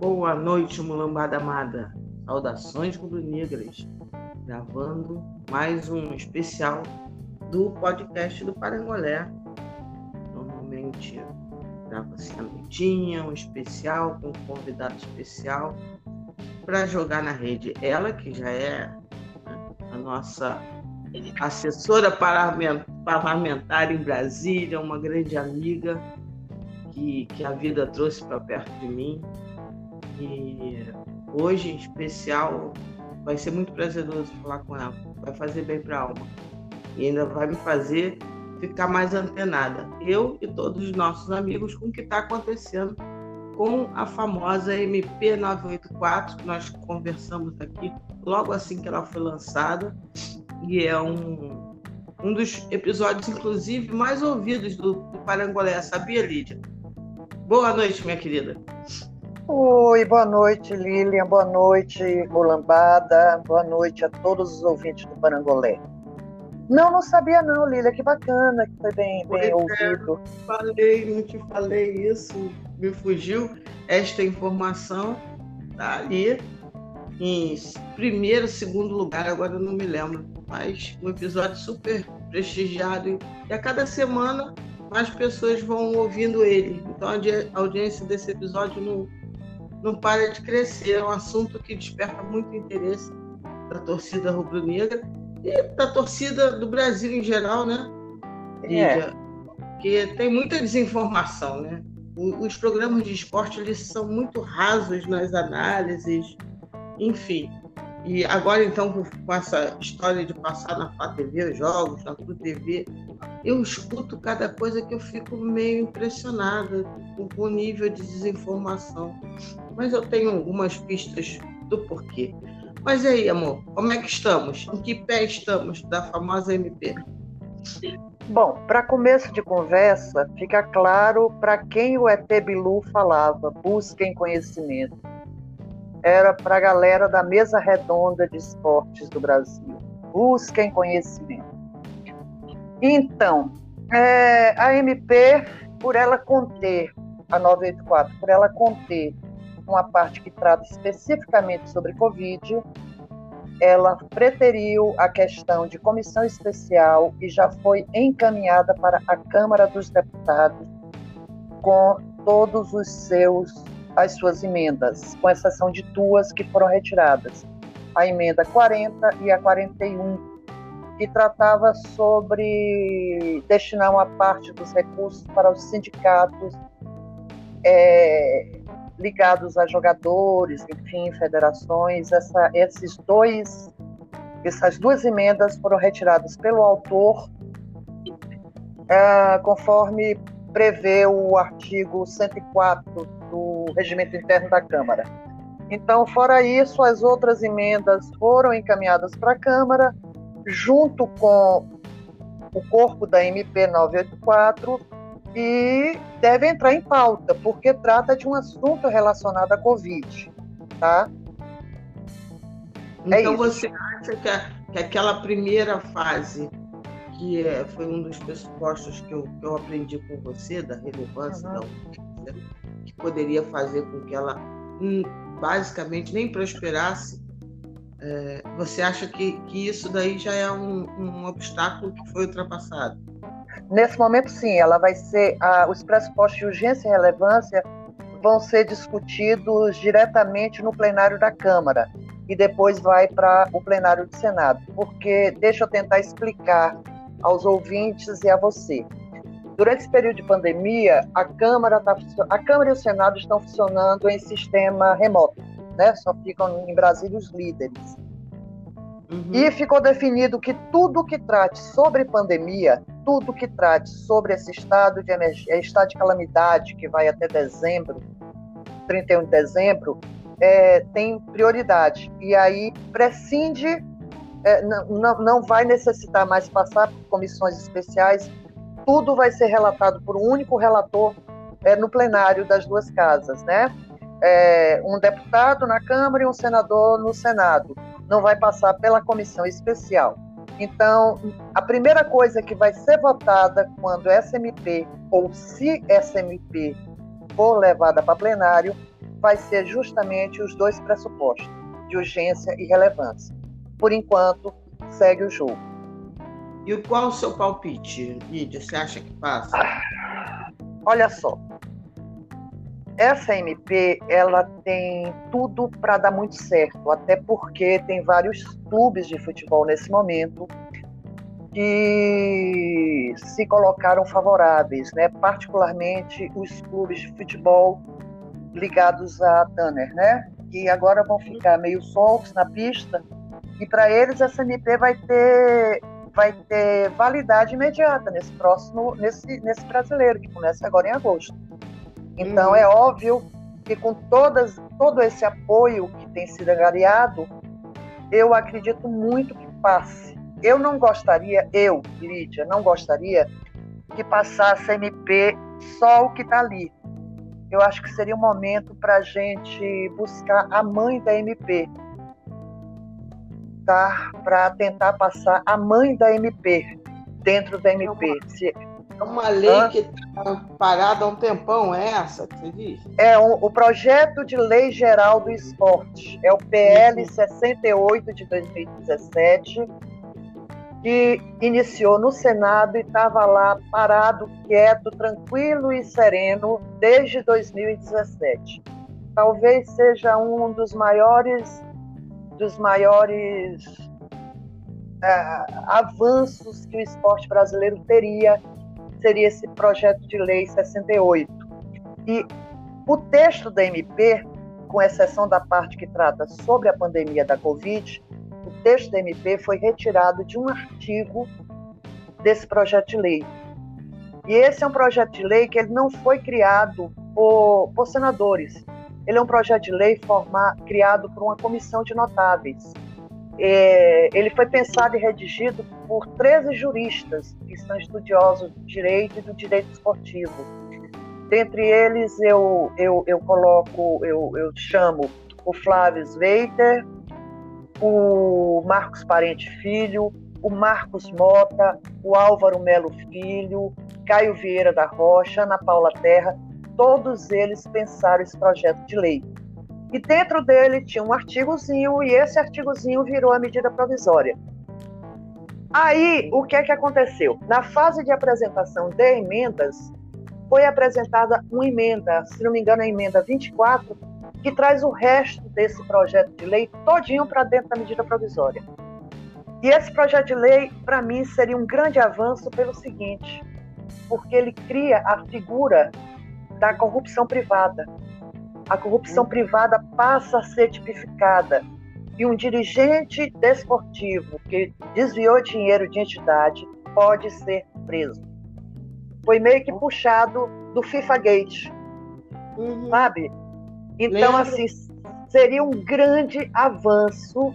Boa noite, mulambada amada. Saudações rubro-negras. Gravando mais um especial do podcast do Parangolé. Normalmente grava-se a noitinha, um especial com um convidado especial para jogar na rede. Ela que já é né, a nossa assessora parlamentar em Brasília, uma grande amiga que, que a vida trouxe para perto de mim. E hoje, em especial, vai ser muito prazeroso falar com ela. Vai fazer bem para a alma. E ainda vai me fazer ficar mais antenada. Eu e todos os nossos amigos com o que está acontecendo com a famosa MP 984, que nós conversamos aqui logo assim que ela foi lançada. E é um, um dos episódios, inclusive, mais ouvidos do, do Parangolé, sabia, Lídia? Boa noite, minha querida. Oi, boa noite, Lilian, boa noite, Mulambada, boa noite a todos os ouvintes do Parangolé. Não, não sabia não, Lilian, que bacana, que foi bem, bem é, ouvido. Falei, não te falei isso, me fugiu esta informação, tá ali em primeiro, segundo lugar, agora eu não me lembro, mas um episódio super prestigiado e a cada semana mais pessoas vão ouvindo ele. Então a audiência desse episódio não, não para de crescer. É um assunto que desperta muito interesse da torcida rubro-negra e da torcida do Brasil em geral, né? É. Que tem muita desinformação, né? Os programas de esporte eles são muito rasos nas análises, enfim. E agora, então, com essa história de passar na Flá TV os jogos, na Flu TV, eu escuto cada coisa que eu fico meio impressionada com o nível de desinformação. Mas eu tenho algumas pistas do porquê. Mas aí, amor, como é que estamos? Em que pé estamos da famosa MP? Bom, para começo de conversa, fica claro para quem o ET Bilu falava: busquem conhecimento era para a galera da mesa redonda de esportes do Brasil. Busquem conhecimento. Então, é, a MP, por ela conter, a 984, por ela conter uma parte que trata especificamente sobre Covid, ela preteriu a questão de comissão especial e já foi encaminhada para a Câmara dos Deputados com todos os seus as suas emendas, com exceção de duas que foram retiradas. A emenda 40 e a 41, que tratava sobre destinar uma parte dos recursos para os sindicatos é, ligados a jogadores, enfim, federações. Essa, esses dois, essas duas emendas foram retiradas pelo autor, é, conforme prevê o artigo 104 do regimento interno da Câmara. Então, fora isso, as outras emendas foram encaminhadas para a Câmara, junto com o corpo da MP 984, e deve entrar em pauta, porque trata de um assunto relacionado à Covid. Tá? É então, é você acha que, a, que aquela primeira fase que é, foi um dos pressupostos que eu, que eu aprendi com você, da relevância uhum. da que poderia fazer com que ela hum, basicamente nem prosperasse. É, você acha que, que isso daí já é um, um obstáculo que foi ultrapassado? Nesse momento, sim, ela vai ser. os pressupostos de urgência e relevância vão ser discutidos diretamente no plenário da Câmara e depois vai para o plenário do Senado. Porque, deixa eu tentar explicar aos ouvintes e a você. Durante esse período de pandemia, a Câmara, tá, a Câmara e o Senado estão funcionando em sistema remoto, né? Só ficam em Brasília os líderes. Uhum. E ficou definido que tudo que trate sobre pandemia, tudo que trate sobre esse estado de emergência, estado de calamidade que vai até dezembro, 31 de dezembro, é, tem prioridade. E aí prescinde é, não, não vai necessitar mais passar por comissões especiais, tudo vai ser relatado por um único relator é, no plenário das duas casas, né? É, um deputado na Câmara e um senador no Senado. Não vai passar pela comissão especial. Então, a primeira coisa que vai ser votada quando SMP ou se SMP for levada para plenário vai ser justamente os dois pressupostos, de urgência e relevância. Por enquanto, segue o jogo. E qual o seu palpite, Lídia? Você acha que passa? olha só, essa MP ela tem tudo para dar muito certo, até porque tem vários clubes de futebol nesse momento que se colocaram favoráveis, né? Particularmente os clubes de futebol ligados a Tanner, né? Que agora vão ficar meio soltos na pista e para eles essa MP vai ter vai ter validade imediata nesse próximo nesse nesse brasileiro que começa agora em agosto. Então uhum. é óbvio que com todas todo esse apoio que tem sido angariado, eu acredito muito que passe eu não gostaria, eu, Lídia, não gostaria que passasse a MP só o que está ali. Eu acho que seria um momento para a gente buscar a mãe da MP, tá? Para tentar passar a mãe da MP dentro da MP. Uma, é uma lei Hã? que está parada há um tempão, é essa que você diz? É um, o projeto de lei geral do esporte, é o PL 68 de 2017 que iniciou no Senado e estava lá parado, quieto, tranquilo e sereno desde 2017. Talvez seja um dos maiores dos maiores é, avanços que o esporte brasileiro teria seria esse projeto de lei 68. E o texto da MP, com exceção da parte que trata sobre a pandemia da Covid, o texto da MP foi retirado de um artigo desse projeto de lei. E esse é um projeto de lei que ele não foi criado por, por senadores. Ele é um projeto de lei formar, criado por uma comissão de notáveis. É, ele foi pensado e redigido por 13 juristas que são estudiosos do direito e do direito esportivo. Dentre eles, eu, eu, eu coloco, eu, eu chamo o Flávio Sveiter, o Marcos Parente Filho, o Marcos Mota, o Álvaro Melo Filho, Caio Vieira da Rocha, Ana Paula Terra, todos eles pensaram esse projeto de lei. E dentro dele tinha um artigozinho, e esse artigozinho virou a medida provisória. Aí, o que é que aconteceu? Na fase de apresentação de emendas, foi apresentada uma emenda, se não me engano, a emenda 24, que traz o resto desse projeto de lei todinho para dentro da medida provisória. E esse projeto de lei, para mim, seria um grande avanço pelo seguinte, porque ele cria a figura da corrupção privada. A corrupção privada passa a ser tipificada e um dirigente desportivo que desviou dinheiro de entidade pode ser preso. Foi meio que puxado do FIFA Gate, uhum. sabe? Então, assim, seria um grande avanço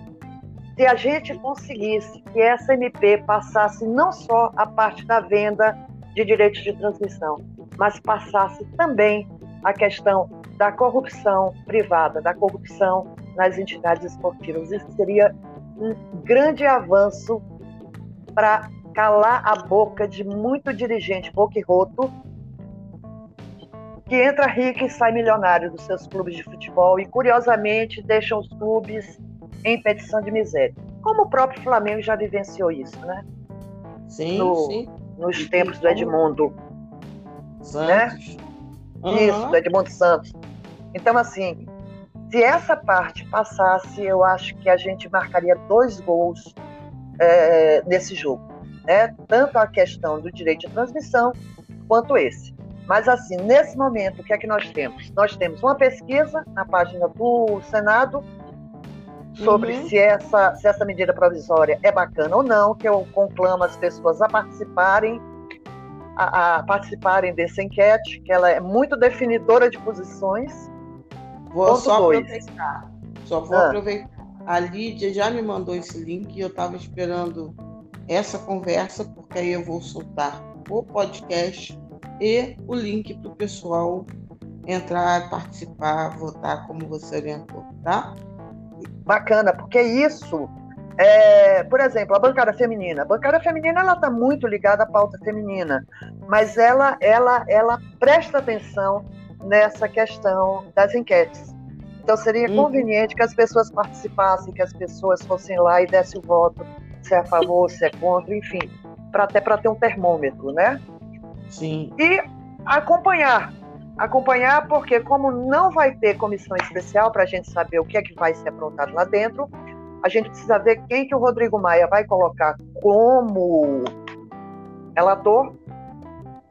se a gente conseguisse que essa MP passasse não só a parte da venda de direitos de transmissão, mas passasse também a questão da corrupção privada, da corrupção nas entidades esportivas. Isso seria um grande avanço para calar a boca de muito dirigente boquiroto que entra rico e sai milionário dos seus clubes de futebol e, curiosamente, deixam os clubes em petição de miséria. Como o próprio Flamengo já vivenciou isso, né? Sim, no, sim. Nos e tempos do Edmundo. Santos. Né? Uhum. Isso, do Edmundo Santos. Então, assim, se essa parte passasse, eu acho que a gente marcaria dois gols é, nesse jogo. Né? Tanto a questão do direito de transmissão, quanto esse. Mas, assim, nesse momento, o que é que nós temos? Nós temos uma pesquisa na página do Senado sobre uhum. se, essa, se essa medida provisória é bacana ou não, que eu conclamo as pessoas a participarem, a, a participarem dessa enquete, que ela é muito definidora de posições. Vou Ponto só dois. aproveitar. Só vou ah. aproveitar. A Lídia já me mandou esse link e eu estava esperando essa conversa, porque aí eu vou soltar o podcast e o link para o pessoal entrar, participar, votar como você orientou, tá? Bacana, porque isso, é, por exemplo, a bancada feminina. A bancada feminina ela está muito ligada à pauta feminina, mas ela, ela, ela presta atenção nessa questão das enquetes. Então seria uhum. conveniente que as pessoas participassem, que as pessoas fossem lá e dessem o voto, se é a favor, se é contra, enfim, para até para ter um termômetro, né? Sim. E acompanhar. Acompanhar, porque como não vai ter comissão especial para a gente saber o que é que vai ser aprontado lá dentro, a gente precisa ver quem que o Rodrigo Maia vai colocar como relator.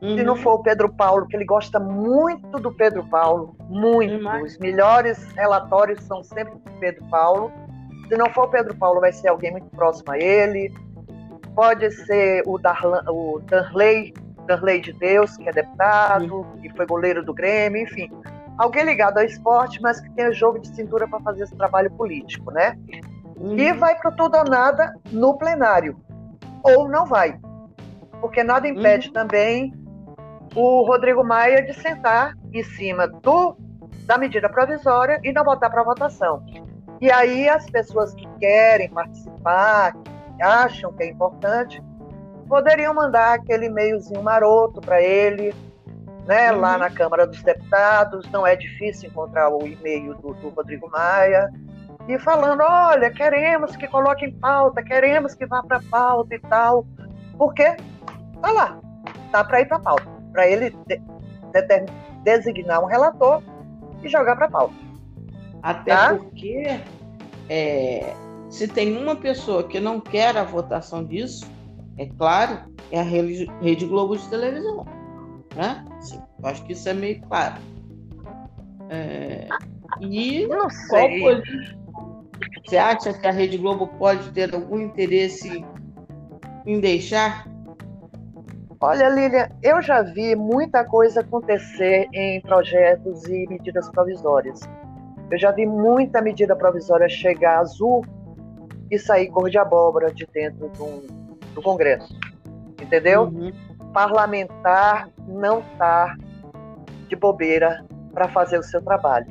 Uhum. Se não uhum. for o Pedro Paulo, que ele gosta muito do Pedro Paulo, muito. Os melhores relatórios são sempre do Pedro Paulo. Se não for o Pedro Paulo, vai ser alguém muito próximo a ele. Pode ser o, Darlan, o Darley, Darley de Deus, que é deputado, uhum. que foi goleiro do Grêmio, enfim. Alguém ligado ao esporte, mas que tenha jogo de cintura para fazer esse trabalho político, né? Uhum. E vai para tudo ou nada no plenário. Ou não vai. Porque nada impede uhum. também o Rodrigo Maia de sentar em cima do, da medida provisória e não botar para votação. E aí as pessoas que querem participar, que acham que é importante, poderiam mandar aquele e-mailzinho maroto para ele, né, uhum. lá na Câmara dos Deputados. Não é difícil encontrar o e-mail do, do Rodrigo Maia e falando: olha, queremos que coloque em pauta, queremos que vá para pauta e tal, porque tá lá, tá para ir para pauta, para ele de, de, designar um relator e jogar para pauta. Até tá? porque é, se tem uma pessoa que não quer a votação disso, é claro, é a Rede Globo de televisão, né? Sim, eu acho que isso é meio claro. É, e não sei. Você acha que a Rede Globo pode ter algum interesse em deixar? Olha, Lília, eu já vi muita coisa acontecer em projetos e medidas provisórias. Eu já vi muita medida provisória chegar azul e sair cor de abóbora de dentro do, do Congresso. Entendeu? Uhum. Parlamentar não está de bobeira para fazer o seu trabalho.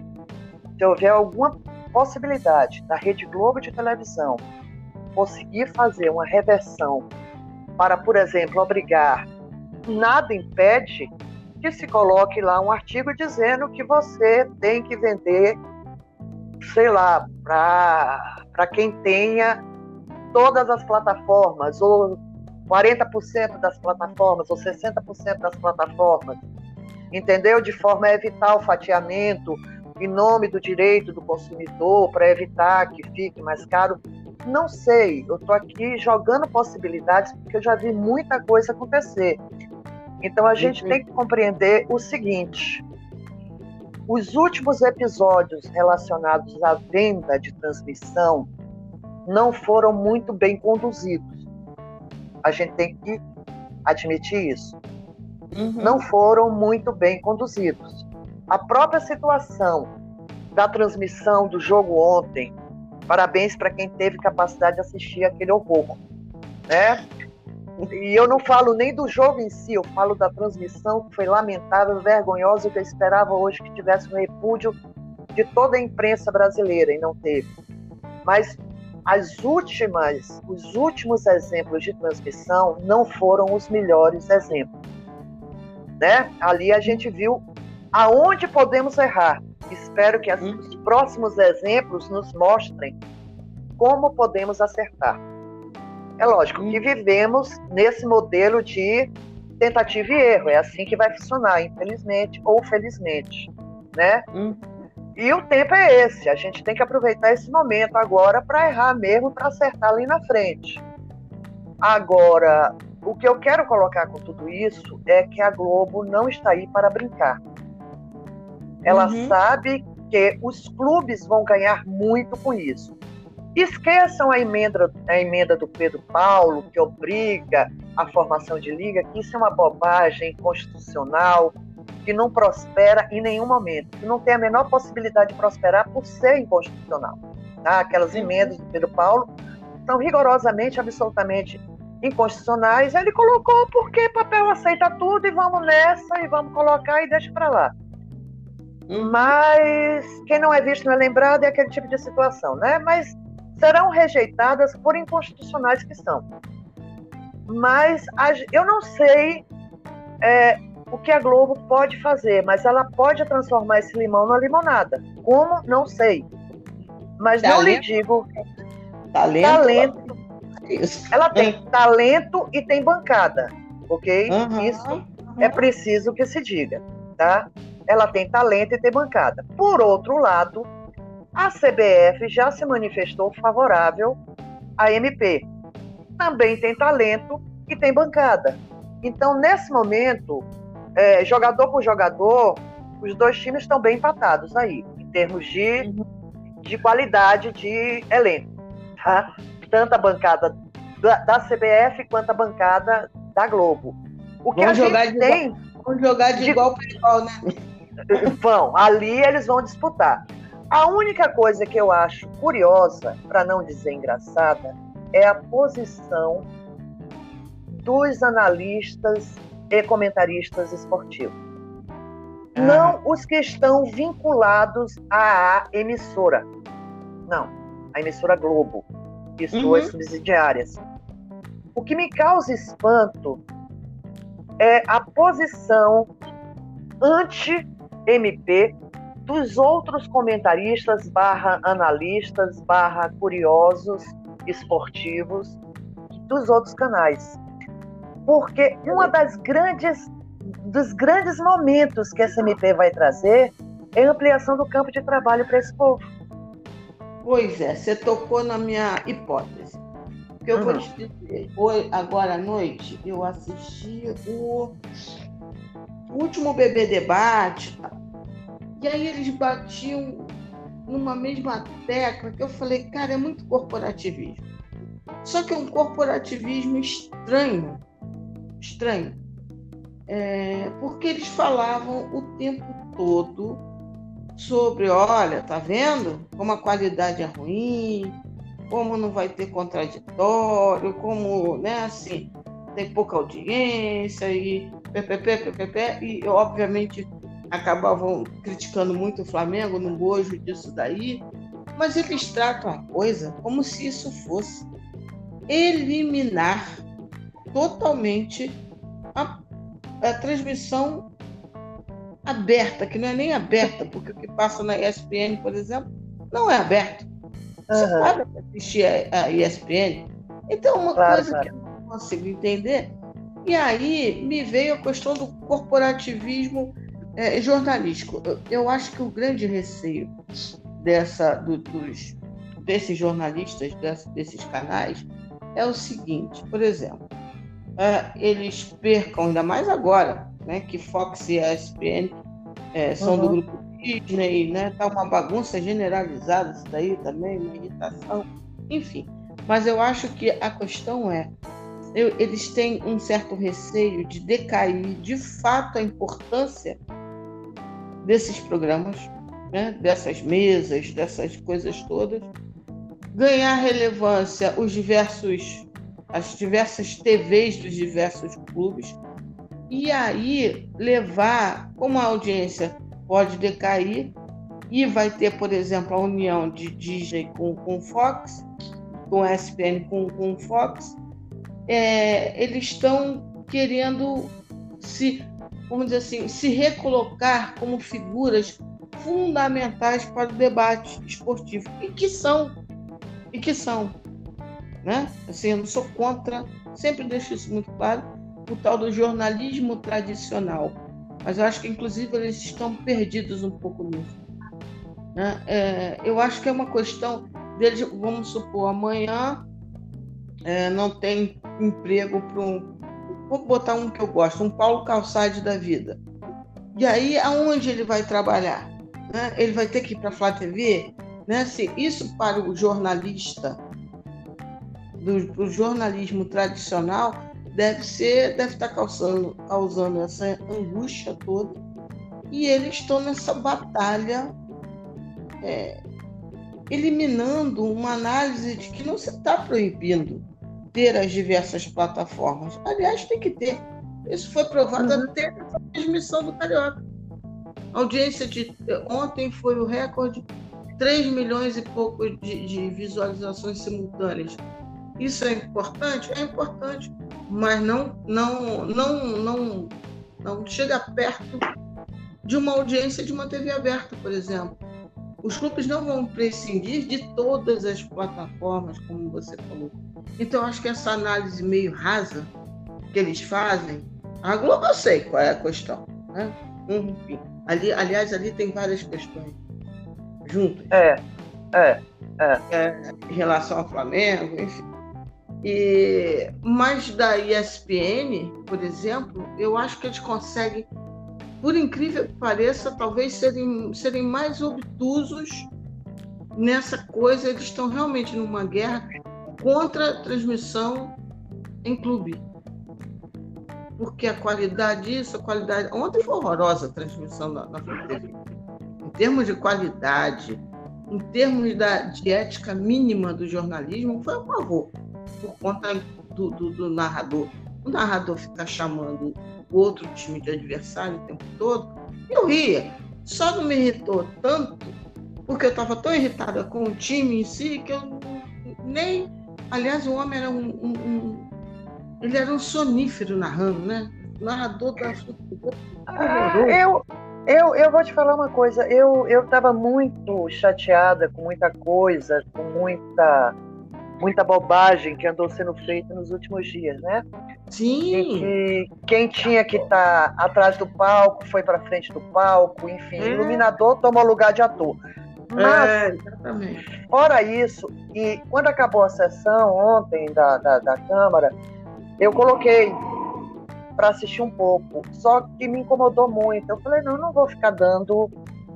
Se houver alguma possibilidade da Rede Globo de televisão conseguir fazer uma reversão para, por exemplo, obrigar, nada impede que se coloque lá um artigo dizendo que você tem que vender, sei lá, para quem tenha todas as plataformas, ou 40% das plataformas, ou 60% das plataformas, entendeu? De forma a evitar o fatiamento, em nome do direito do consumidor, para evitar que fique mais caro? Não sei, eu estou aqui jogando possibilidades porque eu já vi muita coisa acontecer. Então a gente uhum. tem que compreender o seguinte: os últimos episódios relacionados à venda de transmissão não foram muito bem conduzidos. A gente tem que admitir isso. Uhum. Não foram muito bem conduzidos. A própria situação da transmissão do jogo ontem, parabéns para quem teve capacidade de assistir aquele horror, né? E eu não falo nem do jogo em si, eu falo da transmissão que foi lamentável, vergonhosa, que eu esperava hoje que tivesse um repúdio de toda a imprensa brasileira e não teve. Mas as últimas, os últimos exemplos de transmissão não foram os melhores exemplos. Né? Ali a gente viu aonde podemos errar. Espero que hum. os próximos exemplos nos mostrem como podemos acertar. É lógico que hum. vivemos nesse modelo de tentativa e erro, é assim que vai funcionar, infelizmente ou felizmente, né? Hum. E o tempo é esse, a gente tem que aproveitar esse momento agora para errar mesmo, para acertar ali na frente. Agora, o que eu quero colocar com tudo isso é que a Globo não está aí para brincar. Ela uhum. sabe que os clubes vão ganhar muito com isso. Esqueçam a emenda, a emenda do Pedro Paulo, que obriga a formação de liga, que isso é uma bobagem constitucional, que não prospera em nenhum momento, que não tem a menor possibilidade de prosperar por ser inconstitucional. Tá? Aquelas emendas do Pedro Paulo são rigorosamente, absolutamente inconstitucionais. Ele colocou porque papel aceita tudo e vamos nessa e vamos colocar e deixa para lá. Mas quem não é visto não é lembrado é aquele tipo de situação, né? Mas serão rejeitadas por inconstitucionais que são. Mas eu não sei é, o que a Globo pode fazer, mas ela pode transformar esse limão na limonada. Como? Não sei. Mas talento. não lhe digo. Talento. talento. Isso. Ela tem talento e tem bancada, ok? Uhum. Isso uhum. é preciso que se diga, tá? Ela tem talento e tem bancada. Por outro lado, a CBF já se manifestou favorável à MP. Também tem talento e tem bancada. Então, nesse momento, é, jogador por jogador, os dois times estão bem empatados aí, em termos de, de qualidade de elenco. Tá? Tanto a bancada da, da CBF quanto a bancada da Globo. O que vamos a gente tem. Igual, vamos jogar de, de igual para igual, né? Vão, ali eles vão disputar. A única coisa que eu acho curiosa, para não dizer engraçada, é a posição dos analistas e comentaristas esportivos. Ah. Não os que estão vinculados à emissora. Não, a emissora Globo e suas uhum. subsidiárias. O que me causa espanto é a posição anti-MP dos outros comentaristas barra analistas barra curiosos esportivos dos outros canais. Porque uma das grandes dos grandes momentos que essa MP vai trazer é a ampliação do campo de trabalho para esse povo. Pois é, você tocou na minha hipótese. Porque eu uhum. vou te dizer, hoje, agora à noite, eu assisti o, o último Bebê Debate. E aí eles batiam numa mesma tecla que eu falei, cara, é muito corporativismo. Só que é um corporativismo estranho. Estranho. É, porque eles falavam o tempo todo sobre, olha, tá vendo como a qualidade é ruim, como não vai ter contraditório, como, né, assim, tem pouca audiência e ppp, e obviamente acabavam criticando muito o Flamengo no bojo disso daí, mas eles tratam a coisa como se isso fosse eliminar totalmente a, a transmissão aberta, que não é nem aberta, porque o que passa na ESPN, por exemplo, não é aberto. Você uhum. pode assistir a, a ESPN. Então, uma claro, coisa claro. que eu não consigo entender, e aí me veio a questão do corporativismo é, jornalístico. Eu, acho que o grande receio dessa, do, dos, desses jornalistas, desse, desses canais, é o seguinte, por exemplo, é, eles percam, ainda mais agora, né, que Fox e ESPN é, são uhum. do grupo Disney, né? Tá uma bagunça generalizada isso daí também, uma irritação, enfim. Mas eu acho que a questão é, eu, eles têm um certo receio de decair de fato a importância desses programas, né? dessas mesas, dessas coisas todas, ganhar relevância os diversos as diversas TVs dos diversos clubes e aí levar, como a audiência pode decair, e vai ter, por exemplo, a união de Disney com, com Fox, com SPN com, com Fox, é, eles estão querendo se, vamos dizer assim, se recolocar como figuras fundamentais para o debate esportivo, e que são, e que são, né? Assim, eu não sou contra, sempre deixo isso muito claro, o tal do jornalismo tradicional. Mas eu acho que, inclusive, eles estão perdidos um pouco nisso. Né? É, eu acho que é uma questão deles, vamos supor, amanhã é, não tem emprego para um. Vou botar um que eu gosto, um Paulo Calçade da vida. E aí, aonde ele vai trabalhar? Né? Ele vai ter que ir para a Flá TV? Né? Assim, isso para o jornalista, do, do jornalismo tradicional, deve ser, deve estar causando, causando essa angústia toda. E eles estão nessa batalha, é, eliminando uma análise de que não se está proibindo ter as diversas plataformas. Aliás, tem que ter. Isso foi provado uhum. até na transmissão do Carioca. A audiência de ontem foi o recorde 3 milhões e pouco de, de visualizações simultâneas. Isso é importante? É importante, mas não, não, não, não não chega perto de uma audiência de uma TV aberta, por exemplo. Os clubes não vão prescindir de todas as plataformas, como você falou. Então, acho que essa análise meio rasa que eles fazem, a Globo eu sei qual é a questão. Né? Enfim, ali, aliás, ali tem várias questões juntas. É, é, é. é em relação ao Flamengo, enfim. E, mas da ESPN, por exemplo, eu acho que eles conseguem por incrível que pareça, talvez serem, serem mais obtusos nessa coisa. Eles estão realmente numa guerra contra a transmissão em clube. Porque a qualidade disso, a qualidade. Ontem foi horrorosa a transmissão na, na. Em termos de qualidade, em termos da, de ética mínima do jornalismo, foi a favor, por conta do, do, do narrador. O narrador ficar chamando outro time de adversário o tempo todo, eu ria. Só não me irritou tanto, porque eu estava tão irritada com o time em si, que eu nem. Aliás, o homem era um. um, um ele era um sonífero narrando, né? Narrador da ah, eu, eu, eu vou te falar uma coisa. Eu estava muito chateada com muita coisa, com muita muita bobagem que andou sendo feita nos últimos dias, né? Sim. E que quem tinha que estar tá atrás do palco foi para frente do palco, enfim, é. iluminador tomou lugar de ator. Mas, é, exatamente. fora isso, e quando acabou a sessão ontem da, da, da Câmara, eu coloquei para assistir um pouco, só que me incomodou muito. Eu falei, não, não vou ficar dando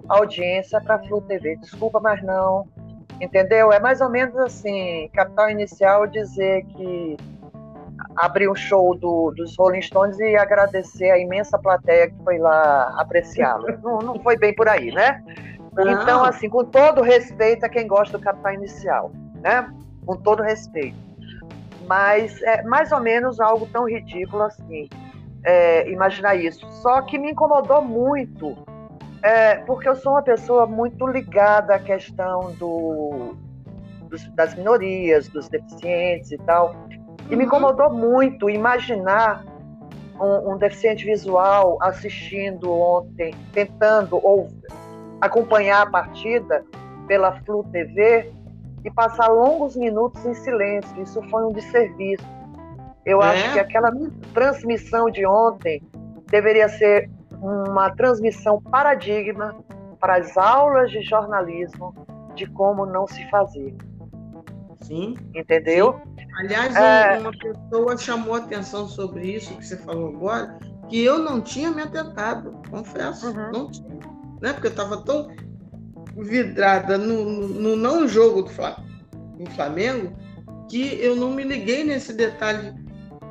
audiência para a Flu TV, desculpa, mas não. Entendeu? É mais ou menos assim, capital inicial dizer que abrir um show do, dos Rolling Stones e agradecer a imensa plateia que foi lá apreciá-lo. não, não foi bem por aí, né? Então, assim, com todo respeito a quem gosta do capital inicial, né? Com todo respeito. Mas é mais ou menos algo tão ridículo assim. É, imaginar isso. Só que me incomodou muito é, porque eu sou uma pessoa muito ligada à questão do, dos, das minorias, dos deficientes e tal. E me uhum. incomodou muito imaginar um, um, deficiente visual assistindo ontem, tentando ou acompanhar a partida pela Flu TV e passar longos minutos em silêncio. Isso foi um desserviço. Eu é? acho que aquela transmissão de ontem deveria ser uma transmissão paradigma para as aulas de jornalismo de como não se fazer. Sim. Entendeu? Sim. Aliás, é... uma pessoa chamou atenção sobre isso que você falou agora, que eu não tinha me atentado, confesso. Uhum. Não tinha. Né? Porque eu estava tão vidrada no, no, não jogo do Flamengo que eu não me liguei nesse detalhe,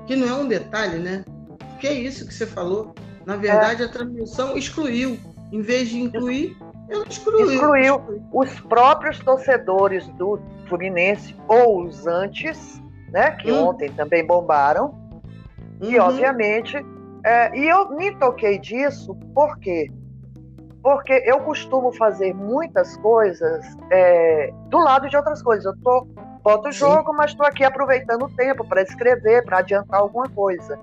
que não é um detalhe, né? Porque é isso que você falou. Na verdade, é. a transmissão excluiu. Em vez de incluir, ela excluiu. Excluiu os próprios torcedores do Fluminense ou os antes, né, que hum. ontem também bombaram. Uhum. E, obviamente, é, e eu me toquei disso por quê? Porque eu costumo fazer muitas coisas é, do lado de outras coisas. Eu tô, boto o jogo, mas estou aqui aproveitando o tempo para escrever, para adiantar alguma coisa.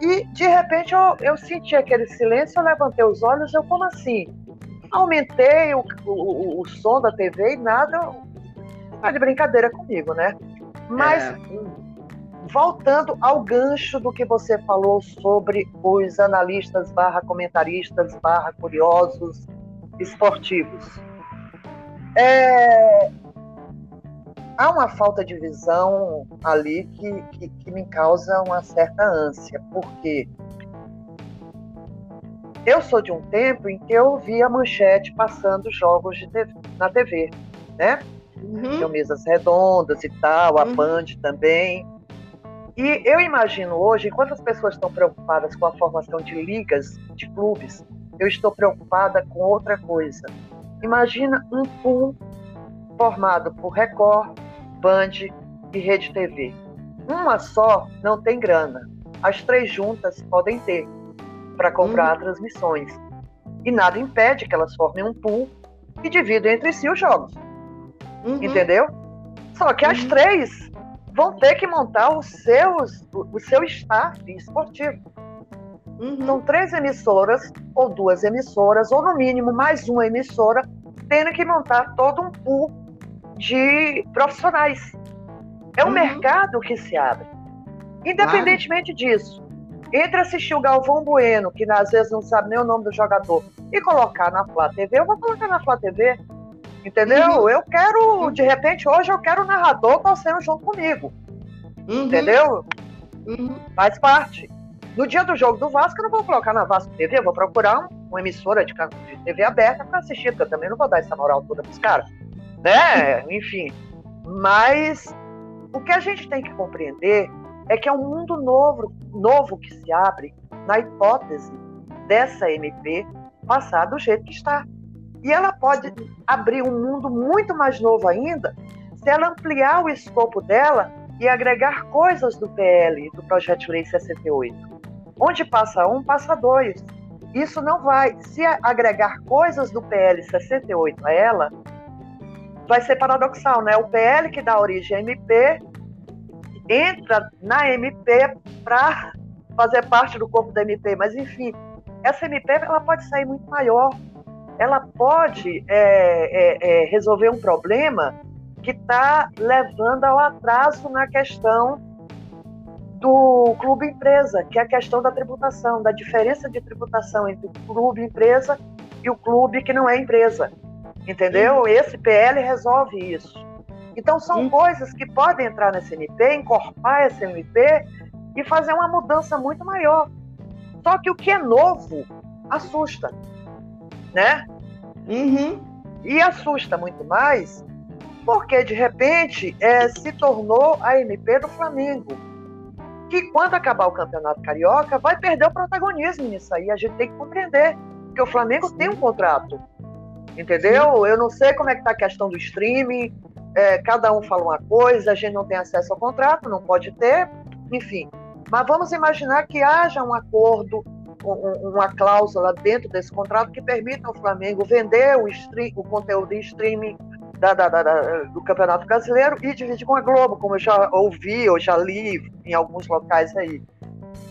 E de repente eu, eu senti aquele silêncio, eu levantei os olhos, eu como assim? Aumentei o, o, o som da TV e nada, tá de brincadeira comigo, né? Mas é. voltando ao gancho do que você falou sobre os analistas barra comentaristas barra curiosos esportivos. É, há uma falta de visão ali que, que, que me causa uma certa ânsia, porque eu sou de um tempo em que eu via manchete passando jogos TV, na TV, né? Uhum. mesas redondas e tal, a uhum. Band também. E eu imagino hoje, enquanto as pessoas estão preocupadas com a formação de ligas, de clubes, eu estou preocupada com outra coisa. Imagina um pool formado por Record, Band e Rede TV. Uma só não tem grana. As três juntas podem ter para comprar uhum. transmissões. E nada impede que elas formem um pool e dividam entre si os jogos. Uhum. Entendeu? Só que as uhum. três vão ter que montar os seus, o seu staff esportivo. Uhum. São três emissoras, ou duas emissoras, ou no mínimo mais uma emissora, tendo que montar todo um pool de profissionais. É um uhum. mercado que se abre. Independentemente claro. disso, entre assistir o Galvão Bueno, que às vezes não sabe nem o nome do jogador, e colocar na Flá TV, eu vou colocar na Flá TV. Entendeu? Uhum. Eu quero, de repente, hoje eu quero o narrador torcendo junto comigo. Uhum. Entendeu? Uhum. Faz parte. No dia do jogo do Vasco, eu não vou colocar na Vasco TV, eu vou procurar um, uma emissora de, de TV aberta para assistir, porque eu também não vou dar essa moral toda para os caras. Né? Enfim. Mas o que a gente tem que compreender é que é um mundo novo, novo que se abre na hipótese dessa MP passar do jeito que está. E ela pode abrir um mundo muito mais novo ainda se ela ampliar o escopo dela e agregar coisas do PL, do Projeto de Lei 68. Onde passa um, passa dois. Isso não vai. Se agregar coisas do PL 68 a ela, vai ser paradoxal, né? O PL que dá origem à MP entra na MP para fazer parte do corpo da MP, mas enfim, essa MP ela pode sair muito maior, ela pode é, é, é, resolver um problema que está levando ao atraso na questão do clube empresa, que é a questão da tributação, da diferença de tributação entre o clube empresa e o clube que não é empresa. Entendeu? Esse PL resolve isso. Então, são hum. coisas que podem entrar nesse MP, encorpar esse MP e fazer uma mudança muito maior. Só que o que é novo assusta, né? Uhum. E assusta muito mais porque, de repente, é, se tornou a MP do Flamengo. Que quando acabar o Campeonato Carioca, vai perder o protagonismo nisso aí. A gente tem que compreender que o Flamengo tem um contrato. Entendeu? Eu não sei como é que está a questão do streaming, é, cada um fala uma coisa, a gente não tem acesso ao contrato, não pode ter, enfim. Mas vamos imaginar que haja um acordo, um, uma cláusula dentro desse contrato que permita ao Flamengo vender o, stream, o conteúdo em streaming da, da, da, do Campeonato Brasileiro e dividir com a Globo, como eu já ouvi, eu já li em alguns locais aí.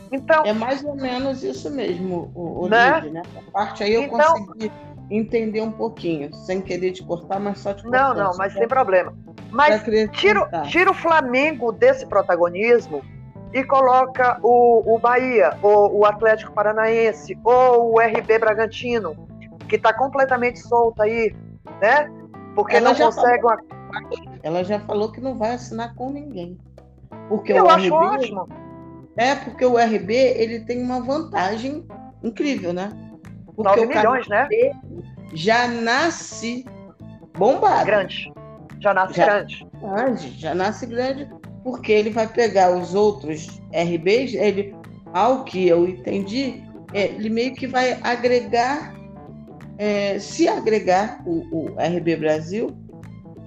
Então, é mais ou menos isso mesmo, o, o né? Né? A parte aí eu então, consegui entender um pouquinho, sem querer te cortar, mas só te cortar. Não, não, mas sem problema. Mas tira, tira o Flamengo desse protagonismo e coloca o, o Bahia, ou o Atlético Paranaense, ou o RB Bragantino, que está completamente solto aí, né? Porque ela não consegue falou, uma... Ela já falou que não vai assinar com ninguém. Porque Eu o acho RB, ótimo. É, porque o RB ele tem uma vantagem incrível, né? Porque 9 milhões, né? Já nasce bombado. Grande. Já nasce já, grande. grande. Já nasce grande, porque ele vai pegar os outros RBs, ele, ao que eu entendi, é, ele meio que vai agregar, é, se agregar o, o, RB Brasil,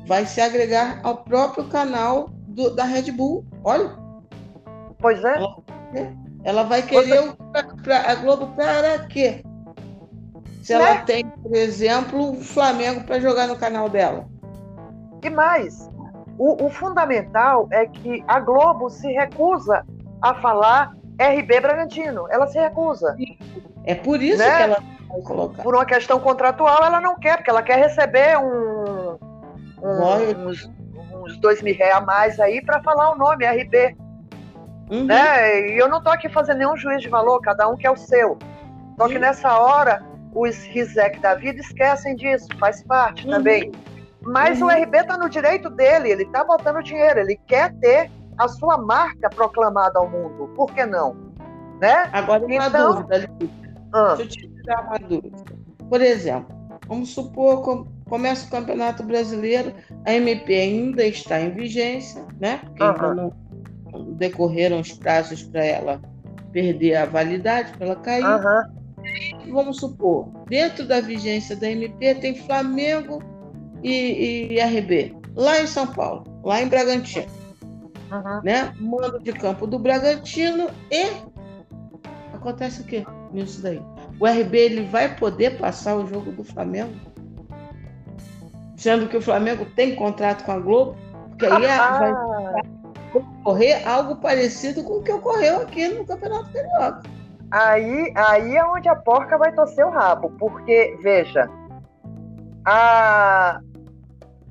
vai se agregar ao próprio canal do, da Red Bull. Olha. Pois é. Ela, ela vai querer Você... pra, pra, a Globo para quê? Se né? ela tem, por exemplo, o Flamengo para jogar no canal dela. E mais, o, o, fundamental é que a Globo se recusa a falar RB Bragantino. Ela se recusa. É por isso né? que ela vai colocar. Por uma questão contratual, ela não quer, porque ela quer receber um, um uns, uns dois mil reais a mais aí para falar o nome RB. Uhum. Né? E eu não estou aqui fazendo nenhum juízo de valor, cada um quer o seu. Só que nessa hora os Rizek da vida esquecem disso, faz parte uhum. também. Mas uhum. o RB está no direito dele, ele está botando dinheiro, ele quer ter a sua marca proclamada ao mundo. Por que não? Né? Agora, uma então... dúvida, ah. deixa eu te tirar uma dúvida. Por exemplo, vamos supor que começa o Campeonato Brasileiro, a MP ainda está em vigência, né? Porque uhum. ainda não decorreram os prazos para ela perder a validade, para ela cair. Uhum vamos supor, dentro da vigência da MP tem Flamengo e, e RB, lá em São Paulo, lá em Bragantino. Uhum. Né? Mando de campo do Bragantino e acontece o quê nisso daí? O RB ele vai poder passar o jogo do Flamengo? Sendo que o Flamengo tem contrato com a Globo, porque aí ah. vai ocorrer algo parecido com o que ocorreu aqui no Campeonato Carioca. Aí, aí é onde a porca vai torcer o rabo, porque, veja, a,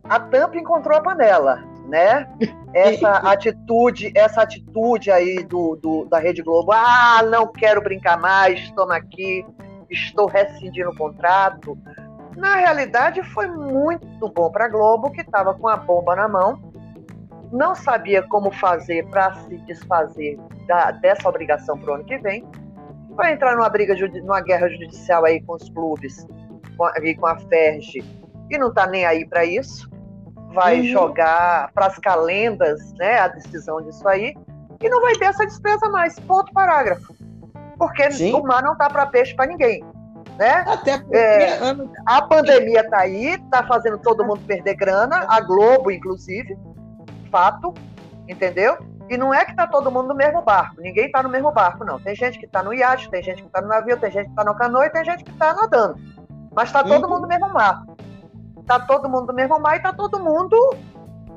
a tampa encontrou a panela, né? Essa atitude, essa atitude aí do, do, da Rede Globo, ah, não quero brincar mais, toma aqui, estou rescindindo o contrato. Na realidade, foi muito bom para a Globo, que estava com a bomba na mão, não sabia como fazer para se desfazer da, dessa obrigação para o ano que vem, vai entrar numa briga, numa guerra judicial aí com os clubes, com a, com a FERJ, e não está nem aí para isso, vai uhum. jogar para as calendas né, a decisão disso aí, e não vai ter essa despesa mais, ponto parágrafo. Porque Sim. o mar não está para peixe para ninguém. Né? Até porque é, a pandemia está aí, está fazendo todo mundo perder grana, a Globo, inclusive, fato, entendeu? E não é que está todo mundo no mesmo barco, ninguém está no mesmo barco, não. Tem gente que está no iate, tem gente que está no navio, tem gente que está no canoa e tem gente que está nadando. Mas está todo uhum. mundo no mesmo mar. Está todo mundo no mesmo mar e está todo mundo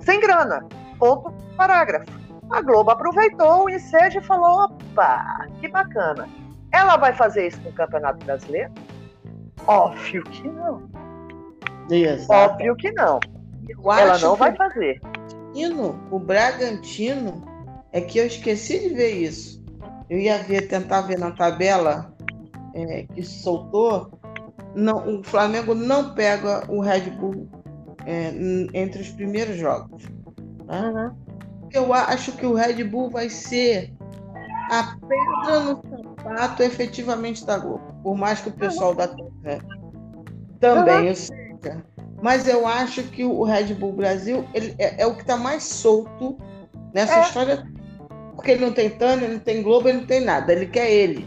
sem grana. Ponto, parágrafo. A Globo aproveitou o ensejo e falou: opa, que bacana. Ela vai fazer isso no Campeonato Brasileiro? Óbvio que não. Exato. Óbvio que não. Eu Ela não vai fazer. O Bragantino é que eu esqueci de ver isso. Eu ia ver, tentar ver na tabela é, que soltou. Não, o Flamengo não pega o Red Bull é, entre os primeiros jogos. Uhum. Eu acho que o Red Bull vai ser a pedra no sapato efetivamente da Globo. Por mais que o pessoal da terra também, uhum. seja. Mas eu acho que o Red Bull Brasil ele é, é o que está mais solto nessa é. história porque ele não tem Tânia, ele não tem Globo, ele não tem nada. Ele quer ele.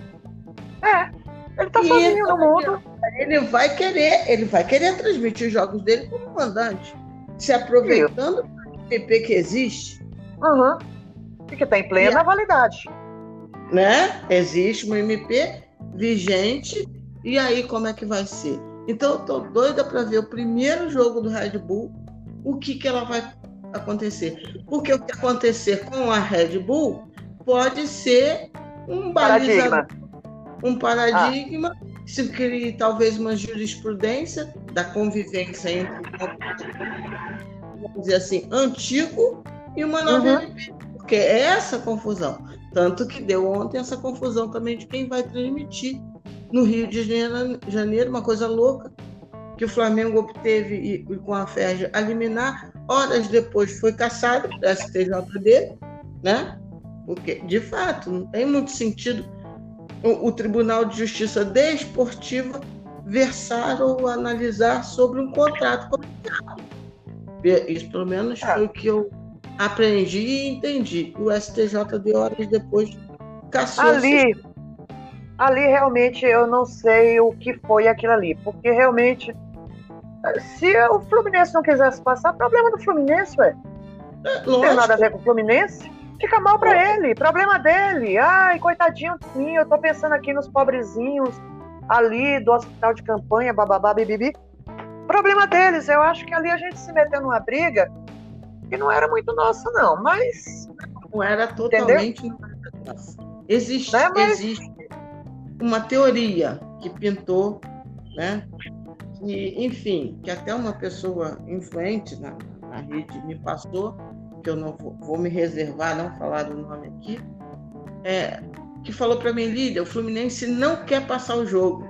É. Ele tá e sozinho no mundo. Ele vai querer, ele vai querer transmitir os jogos dele como mandante. Se aproveitando do PP que existe. Uhum. E que tá em plena e, validade. Né? Existe um MP vigente. E aí, como é que vai ser? Então, eu tô doida para ver o primeiro jogo do Red Bull, o que, que ela vai acontecer. Porque o que acontecer com a Red Bull pode ser um paradigma. Um paradigma, ah. se crie talvez uma jurisprudência da convivência entre vamos dizer assim, antigo e uma nova uhum. LP. Porque é essa confusão. Tanto que deu ontem essa confusão também de quem vai transmitir no Rio de Janeiro, uma coisa louca que o Flamengo obteve e, e com a FERJ a liminar, horas depois foi caçado pelo STJD, né? Porque, de fato, não tem muito sentido o, o Tribunal de Justiça Desportiva versar ou analisar sobre um contrato comercial. Isso, pelo menos, foi o que eu aprendi e entendi. O STJD, horas depois, caçou. Ali, ali realmente eu não sei o que foi aquilo ali, porque realmente se o Fluminense não quisesse passar, problema do Fluminense, ué. Não tem nada a ver com o Fluminense. Fica mal para ele, problema dele. Ai, coitadinho de mim, eu tô pensando aqui nos pobrezinhos ali do hospital de campanha, bababá, bibibi. Problema deles, eu acho que ali a gente se meteu numa briga que não era muito nossa, não, mas. Não era totalmente nossa. Existe, é, mas... existe uma teoria que pintou, né? Que, enfim, que até uma pessoa influente na, na rede me passou, que eu não vou, vou, me reservar, não falar o nome aqui, é, que falou para mim, Lídia, o Fluminense não quer passar o jogo.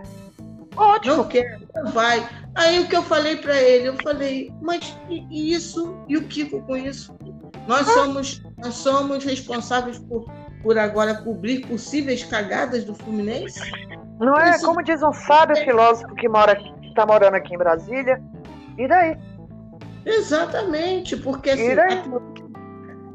Ótimo. Não quer, não vai. Aí o que eu falei para ele, eu falei, mas e, e, isso? E o Kiko com isso? Nós ah. somos, nós somos responsáveis por, por agora cobrir possíveis cagadas do Fluminense? Não é, isso... como diz um sábio filósofo que mora aqui, está morando aqui em Brasília. E daí? Exatamente, porque assim,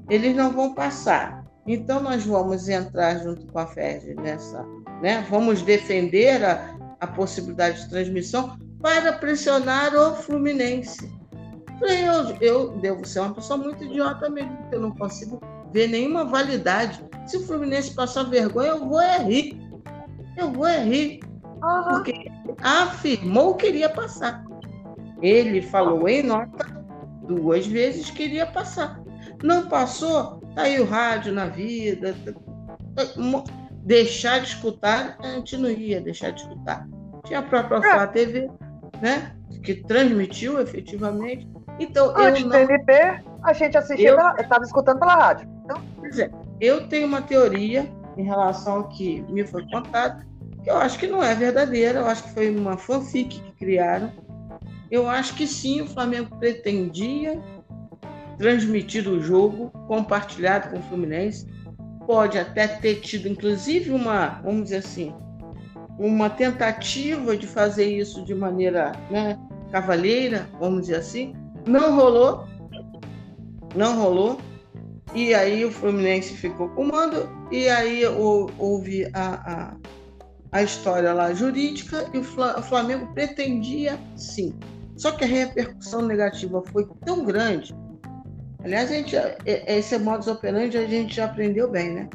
eles não vão passar. Então nós vamos entrar junto com a FED nessa, né? Vamos defender a, a possibilidade de transmissão para pressionar o Fluminense. Eu, eu devo ser uma pessoa muito idiota mesmo, porque eu não consigo ver nenhuma validade. Se o Fluminense passar vergonha, eu vou é rir. Eu vou é rir. Porque afirmou que iria passar. Ele falou em nota duas vezes que iria passar. Não passou, tá aí o rádio na vida. deixar de escutar, a gente não ia deixar de escutar. Tinha a própria é. Flá TV, né? Que transmitiu efetivamente. Então, Antes eu não... MP, a gente assistia, estava escutando pela rádio. Então... Pois é, eu tenho uma teoria em relação ao que me foi contado, que eu acho que não é verdadeira, eu acho que foi uma fanfic que criaram. Eu acho que sim, o Flamengo pretendia transmitir o jogo compartilhado com o Fluminense. Pode até ter tido, inclusive, uma, vamos dizer assim, uma tentativa de fazer isso de maneira né, cavalheira, vamos dizer assim. Não rolou. Não rolou. E aí o Fluminense ficou com o mando, e aí houve a, a, a história lá jurídica, e o Flamengo pretendia sim. Só que a repercussão negativa foi tão grande. Aliás, a gente, esse modus operandi a gente já aprendeu bem, né?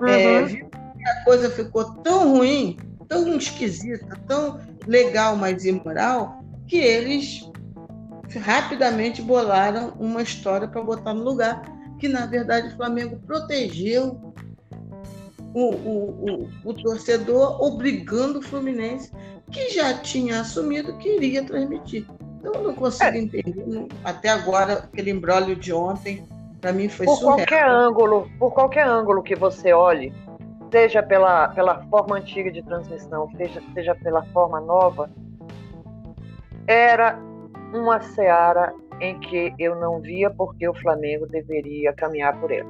Uhum. É, a coisa ficou tão ruim, tão esquisita, tão legal, mas imoral, que eles rapidamente bolaram uma história para botar no lugar que na verdade o Flamengo protegeu o, o, o, o, torcedor, obrigando o Fluminense, que já tinha assumido que iria transmitir. Então eu não consigo é. entender. Até agora, aquele embrólio de ontem, para mim foi por surreal. qualquer ângulo Por qualquer ângulo que você olhe, seja pela, pela forma antiga de transmissão, seja, seja pela forma nova, era uma seara em que eu não via porque o Flamengo deveria caminhar por ela.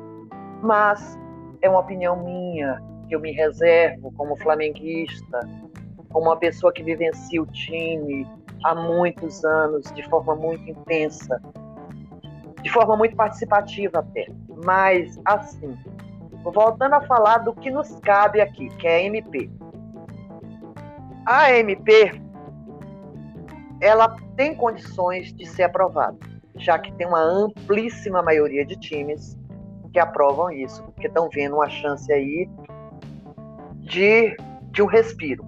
Mas é uma opinião minha, que eu me reservo como flamenguista, como uma pessoa que vivencia o time há muitos anos, de forma muito intensa, de forma muito participativa até. Mas, assim, voltando a falar do que nos cabe aqui, que é a MP. A MP ela tem condições de ser aprovada, já que tem uma amplíssima maioria de times que aprovam isso, porque estão vendo uma chance aí de, de um respiro.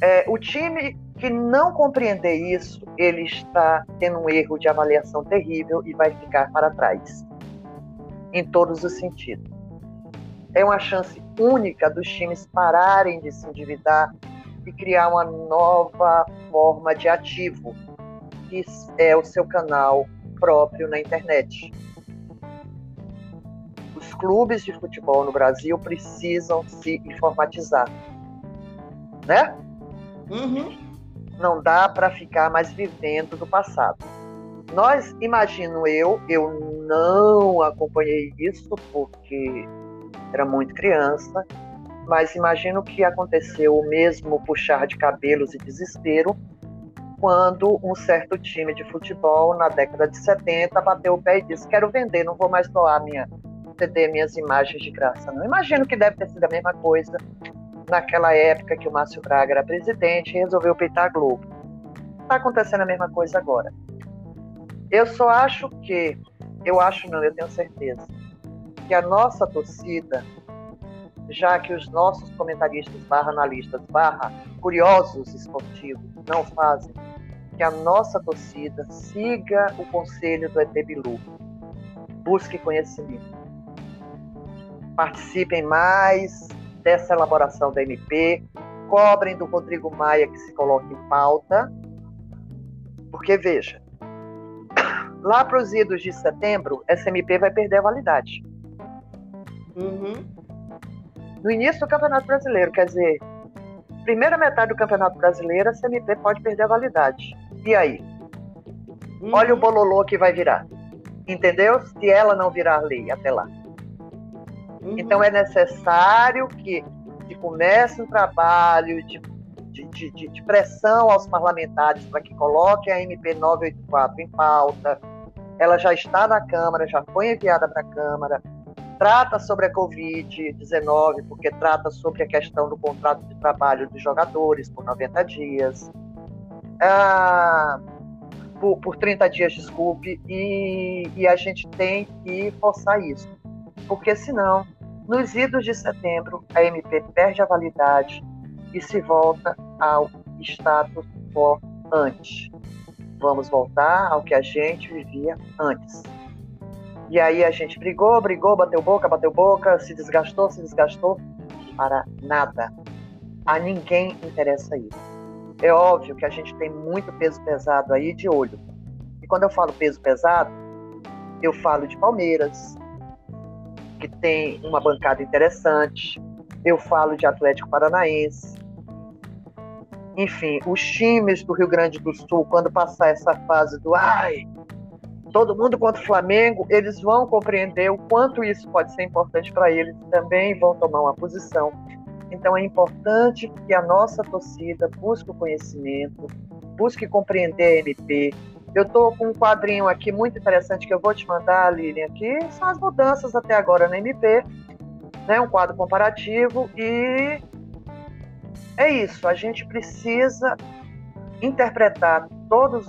É, o time que não compreender isso, ele está tendo um erro de avaliação terrível e vai ficar para trás, em todos os sentidos. É uma chance única dos times pararem de se endividar e criar uma nova forma de ativo, que é o seu canal próprio na internet. Clubes de futebol no Brasil precisam se informatizar, né? Uhum. Não dá para ficar mais vivendo do passado. Nós, imagino eu, eu não acompanhei isso porque era muito criança, mas imagino que aconteceu o mesmo puxar de cabelos e desespero quando um certo time de futebol, na década de 70, bateu o pé e disse: Quero vender, não vou mais doar minha CD, minhas imagens de graça. Não imagino que deve ter sido a mesma coisa naquela época que o Márcio Braga era presidente e resolveu peitar a Globo. Está acontecendo a mesma coisa agora. Eu só acho que, eu acho não, eu tenho certeza, que a nossa torcida já que os nossos comentaristas barra analistas barra curiosos esportivos não fazem, que a nossa torcida siga o conselho do ET Bilu. Busque conhecimento. Participem mais dessa elaboração da MP. Cobrem do Rodrigo Maia que se coloque em pauta. Porque, veja, lá para os idos de setembro, essa MP vai perder a validade. Uhum no início do Campeonato Brasileiro. Quer dizer, primeira metade do Campeonato Brasileiro, a CMP pode perder a validade. E aí? Uhum. Olha o bololô que vai virar. Entendeu? Se ela não virar lei até lá. Uhum. Então é necessário que, que comece um trabalho de, de, de, de pressão aos parlamentares para que coloquem a MP 984 em pauta. Ela já está na Câmara, já foi enviada para a Câmara trata sobre a Covid-19, porque trata sobre a questão do contrato de trabalho dos jogadores por 90 dias, ah, por, por 30 dias, desculpe, e, e a gente tem que forçar isso, porque senão, nos idos de setembro, a MP perde a validade e se volta ao status quo antes. Vamos voltar ao que a gente vivia antes. E aí a gente brigou, brigou, bateu boca, bateu boca, se desgastou, se desgastou. para nada. A ninguém interessa isso. É óbvio que a gente tem muito peso pesado aí de olho. E quando eu falo peso pesado, eu falo de Palmeiras, que tem uma bancada interessante. Eu falo de Atlético Paranaense. Enfim, os times do Rio Grande do Sul, quando passar essa fase do ai, todo mundo contra o Flamengo, eles vão compreender o quanto isso pode ser importante para eles, também vão tomar uma posição. Então é importante que a nossa torcida busque o conhecimento, busque compreender a MP. Eu estou com um quadrinho aqui muito interessante que eu vou te mandar, Lilian, que são as mudanças até agora na MP, né? um quadro comparativo e é isso, a gente precisa interpretar todas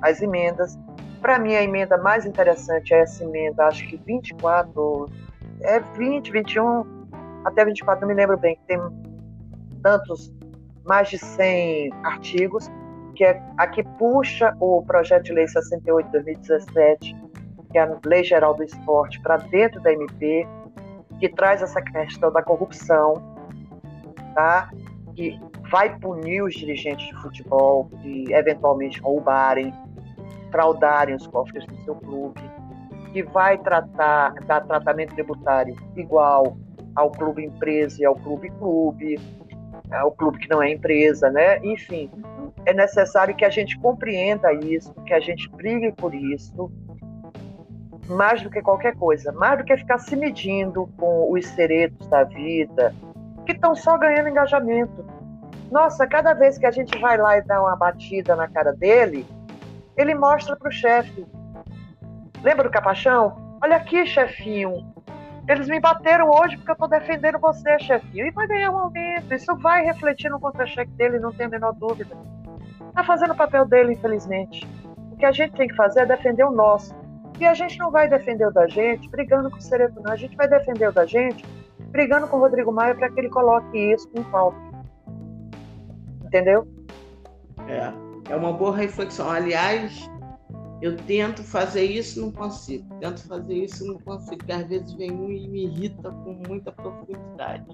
as emendas. Para mim, a emenda mais interessante é essa emenda, acho que 24, é 20, 21, até 24, não me lembro bem, que tem tantos, mais de 100 artigos, que é a que puxa o projeto de lei 68 de 2017, que é a Lei Geral do Esporte, para dentro da MP, que traz essa questão da corrupção, tá? que vai punir os dirigentes de futebol de eventualmente roubarem, fraudarem os cofres do seu clube, que vai tratar, dar tratamento tributário igual ao clube empresa e ao clube clube, ao clube que não é empresa, né? Enfim, é necessário que a gente compreenda isso, que a gente brigue por isso, mais do que qualquer coisa, mais do que ficar se medindo com os seretos da vida, que estão só ganhando engajamento. Nossa, cada vez que a gente vai lá e dá uma batida na cara dele, ele mostra para o chefe. Lembra do Capachão? Olha aqui, chefinho, eles me bateram hoje porque eu estou defendendo você, chefinho. E vai ganhar um aumento. Isso vai refletir no contra-cheque dele, não tem a menor dúvida. Está fazendo o papel dele, infelizmente. O que a gente tem que fazer é defender o nosso. E a gente não vai defender o da gente brigando com o Cereto, não. A gente vai defender o da gente brigando com o Rodrigo Maia para que ele coloque isso em pauta. Entendeu? É, é uma boa reflexão. Aliás, eu tento fazer isso, não consigo. Tento fazer isso, não consigo. Porque às vezes vem um e me irrita com muita profundidade.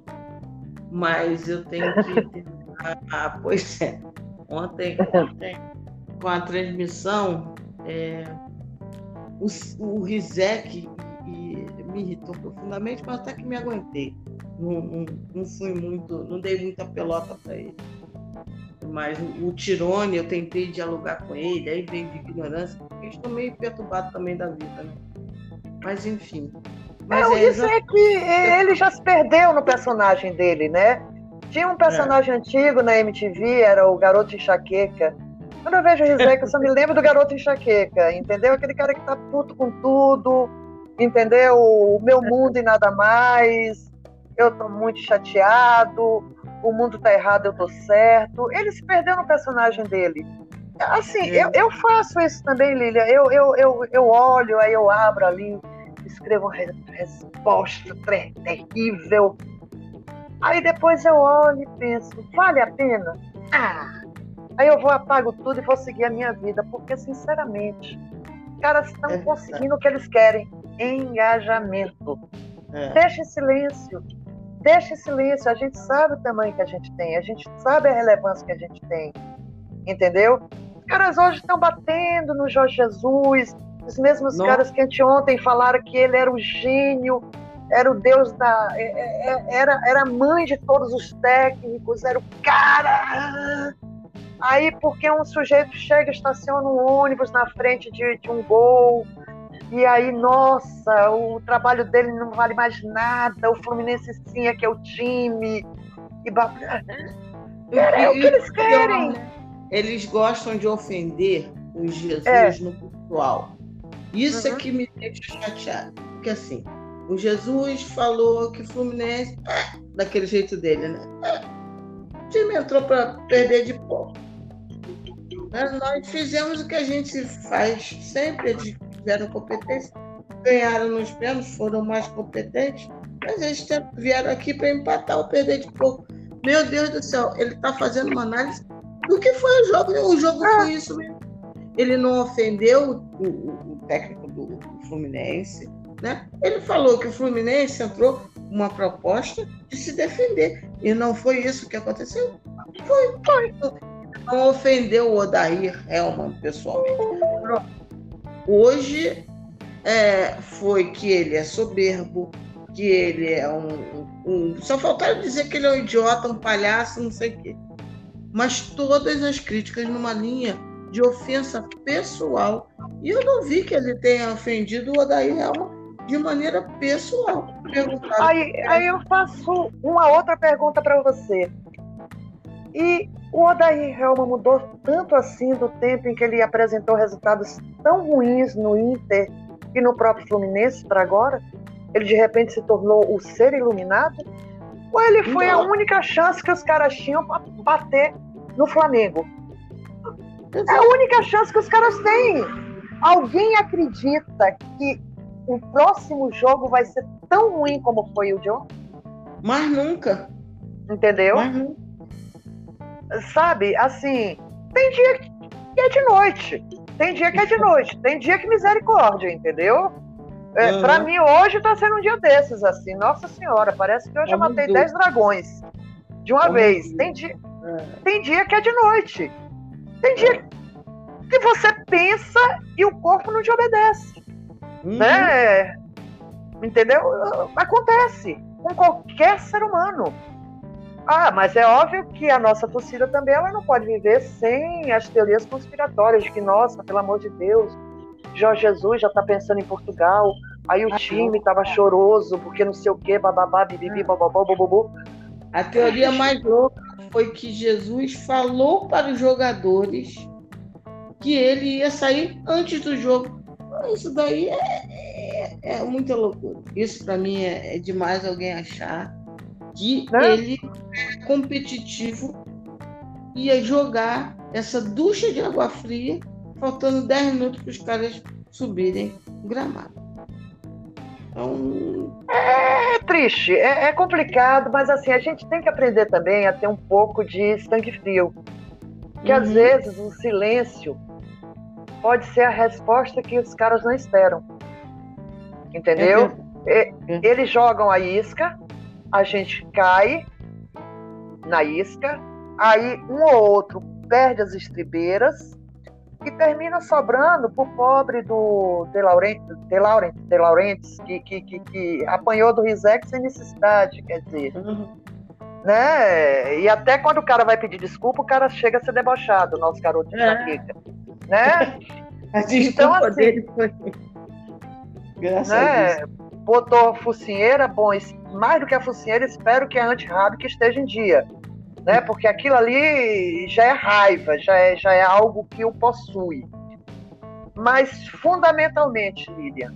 Mas eu tenho que tentar. Ah, pois é. Ontem, ontem com a transmissão, é, o, o Rizek me irritou profundamente, mas até que me aguentei. Não, não, não fui muito, não dei muita pelota para ele mas o Tirone, eu tentei dialogar com ele, aí veio de ignorância, porque estou meio perturbado também da vida, né? Mas enfim. Mas é, é isso é que ele já se perdeu no personagem dele, né? Tinha um personagem é. antigo na MTV, era o Garoto Enxaqueca. Quando eu vejo o Rizek, eu só me lembro do Garoto Enxaqueca, entendeu? Aquele cara que tá puto com tudo, entendeu? O meu mundo e nada mais, eu tô muito chateado, o mundo tá errado, eu tô certo. Ele se perdeu no personagem dele. Assim, eu, eu faço isso também, Lilia. Eu, eu, eu, eu olho, aí eu abro ali, escrevo uma resposta terrível. Aí depois eu olho e penso, vale a pena? Ah! Aí eu vou, apago tudo e vou seguir a minha vida, porque, sinceramente, os caras estão é, conseguindo o que eles querem: engajamento. É. Deixa em silêncio. Deixa em silêncio, a gente sabe o tamanho que a gente tem, a gente sabe a relevância que a gente tem, entendeu? Os caras hoje estão batendo no Jorge Jesus, os mesmos Não. caras que anteontem falaram que ele era o gênio, era o deus da. É, é, é, era, era a mãe de todos os técnicos, era o cara. Aí, porque um sujeito chega, estaciona um ônibus na frente de, de um gol, e aí, nossa, o trabalho dele não vale mais nada, o Fluminense sim é que é o time. E é, é o que eles querem. Eles gostam de ofender o Jesus é. no pessoal. Isso uhum. é que me deixa chateado. Porque assim, o Jesus falou que o Fluminense, daquele jeito dele, né? O time entrou para perder de pouco. Nós fizemos o que a gente faz sempre, de tiveram competência, ganharam nos pênaltis, foram mais competentes, mas eles vieram aqui para empatar ou perder de pouco. Meu Deus do céu, ele está fazendo uma análise do que foi o jogo. O jogo foi isso mesmo. Ele não ofendeu o, o, o técnico do Fluminense. Né? Ele falou que o Fluminense entrou uma proposta de se defender. E não foi isso que aconteceu. Foi, foi. Não ofendeu o Odair Helman pessoalmente. Hoje é, foi que ele é soberbo, que ele é um, um, Só faltaram dizer que ele é um idiota, um palhaço, não sei o quê. Mas todas as críticas numa linha de ofensa pessoal. E eu não vi que ele tenha ofendido o Odair Helman de maneira pessoal. Aí, aí eu faço uma outra pergunta para você. E o Odair Helman mudou tanto assim do tempo em que ele apresentou resultados tão ruins no Inter e no próprio Fluminense para agora? Ele de repente se tornou o ser iluminado? Ou ele foi Não. a única chance que os caras tinham para bater no Flamengo? É a única chance que os caras têm. Alguém acredita que o próximo jogo vai ser tão ruim como foi o John? Mas nunca. Entendeu? Mas nunca. Sabe, assim, tem dia que é de noite. Tem dia que é de noite. Tem dia que misericórdia, entendeu? É, uhum. Pra mim, hoje tá sendo um dia desses, assim. Nossa Senhora, parece que hoje eu matei 10 dragões de uma vez. Tem dia, é. tem dia que é de noite. Tem dia é. que você pensa e o corpo não te obedece. Uhum. Né? Entendeu? Acontece com qualquer ser humano. Ah, mas é óbvio que a nossa torcida também ela não pode viver sem as teorias conspiratórias de que, nossa, pelo amor de Deus, Jorge Jesus já está pensando em Portugal, aí o time estava choroso porque não sei o quê, bababá, bibibi, bababá, bobobo. A teoria mais louca foi que Jesus falou para os jogadores que ele ia sair antes do jogo. Isso daí é, é, é muita loucura. Isso para mim é, é demais alguém achar que né? ele é competitivo ia jogar essa ducha de água fria, faltando 10 minutos para os caras subirem o gramado. Então... É, é triste, é, é, complicado, mas assim, a gente tem que aprender também a ter um pouco de sangue frio. Que uhum. às vezes o silêncio pode ser a resposta que os caras não esperam. Entendeu? É eles jogam a isca, a gente cai na isca, aí um ou outro perde as estribeiras e termina sobrando pro pobre do De Laurentiis, De Laurentiis, De Laurentiis que, que, que, que, apanhou do Rizek sem necessidade, quer dizer. Uhum. Né? E até quando o cara vai pedir desculpa, o cara chega a ser debochado, o nosso garoto de é. Né? A então, assim, dele foi. Graças né? a Deus. Botou a focinheira, bom, mais do que a focinheira, espero que a anti-rábica esteja em dia. Né? Porque aquilo ali já é raiva, já é, já é algo que o possui. Mas, fundamentalmente, Lilian,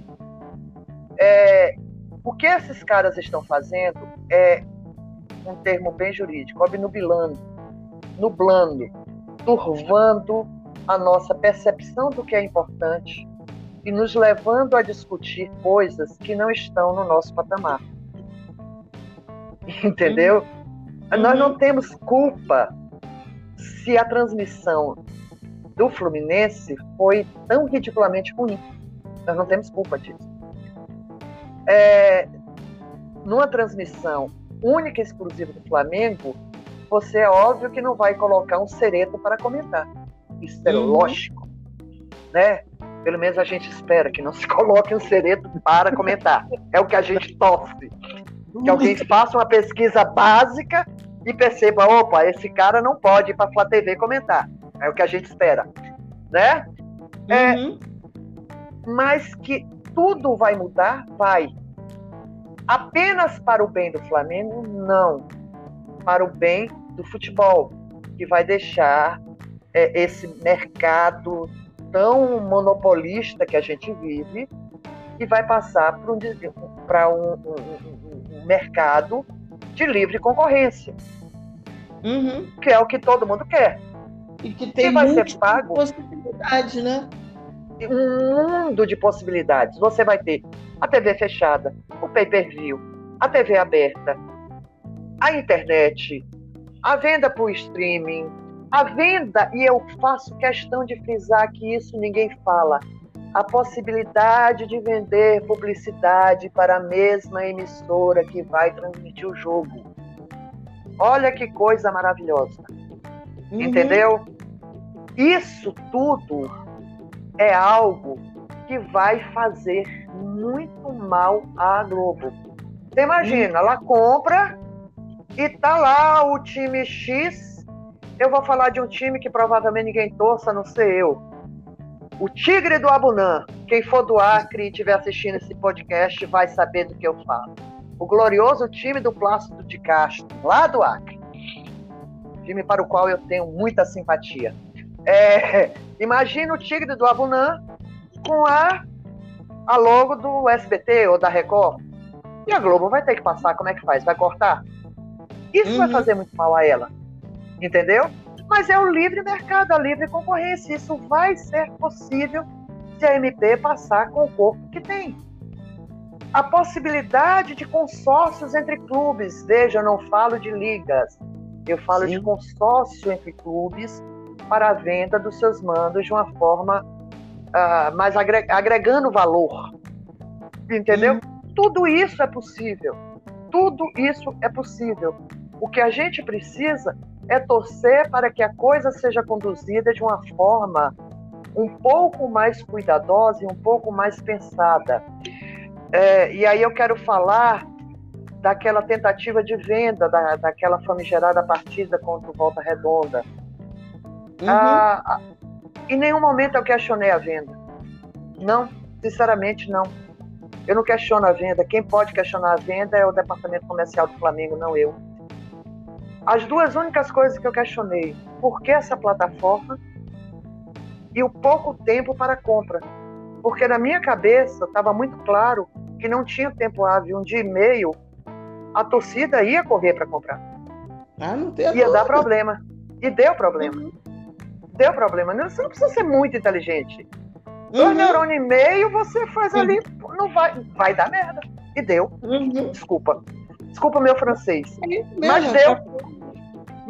é, o que esses caras estão fazendo é um termo bem jurídico, obnubilando, nublando, turvando a nossa percepção do que é importante e nos levando a discutir coisas que não estão no nosso patamar. Entendeu? Uhum. Nós não temos culpa se a transmissão do Fluminense foi tão ridiculamente ruim. Nós não temos culpa disso. É, numa transmissão única e exclusiva do Flamengo, você é óbvio que não vai colocar um sereto para comentar. Isso é lógico, né? Pelo menos a gente espera que não se coloque um sereto para comentar. É o que a gente torce que alguém faça uma pesquisa básica e perceba, opa, esse cara não pode ir para a Flá TV comentar. É o que a gente espera, né? É, uhum. mas que tudo vai mudar, vai. Apenas para o bem do Flamengo, não. Para o bem do futebol, que vai deixar é, esse mercado tão monopolista que a gente vive e vai passar para um, um, um, mercado de livre concorrência. Uhum. Que é o que todo mundo quer. E que tem que vai ser pago. possibilidade, né? Um mundo de possibilidades. Você vai ter a TV fechada, o pay-per-view, a TV aberta, a internet, a venda por streaming, a venda, e eu faço questão de frisar que isso ninguém fala, a possibilidade de vender publicidade para a mesma emissora que vai transmitir o jogo. Olha que coisa maravilhosa. Uhum. Entendeu? Isso tudo é algo que vai fazer muito mal à Globo. Você imagina, ela compra e tá lá o time X. Eu vou falar de um time que provavelmente ninguém torça, não sei eu. O Tigre do Abunã. Quem for do Acre e estiver assistindo esse podcast vai saber do que eu falo. O glorioso time do Plácido de Castro, lá do Acre. Time para o qual eu tenho muita simpatia. É, imagina o Tigre do Abunã com a, a logo do SBT ou da Record. E a Globo vai ter que passar, como é que faz? Vai cortar? Isso uhum. vai fazer muito mal a ela. Entendeu? Mas é o livre mercado, a livre concorrência. Isso vai ser possível se a MP passar com o corpo que tem. A possibilidade de consórcios entre clubes, veja, eu não falo de ligas, eu falo Sim. de consórcio entre clubes para a venda dos seus mandos de uma forma uh, mais agregando valor. Entendeu? Hum. Tudo isso é possível. Tudo isso é possível. O que a gente precisa é torcer para que a coisa seja conduzida de uma forma um pouco mais cuidadosa e um pouco mais pensada. É, e aí eu quero falar daquela tentativa de venda, da, daquela famigerada partida contra o Volta Redonda. Uhum. Ah, em nenhum momento eu questionei a venda. Não, sinceramente não. Eu não questiono a venda. Quem pode questionar a venda é o departamento comercial do Flamengo, não eu. As duas únicas coisas que eu questionei: por que essa plataforma e o pouco tempo para compra? Porque na minha cabeça estava muito claro que não tinha tempo hábil, um dia e meio, a torcida ia correr para comprar. Ah, não tem Ia dar problema. E deu problema. Uhum. Deu problema. Você não precisa ser muito inteligente. Dois uhum. neurônios e meio, você faz ali, não vai, vai dar merda. E deu. Uhum. Desculpa. Desculpa meu francês. É mas deu.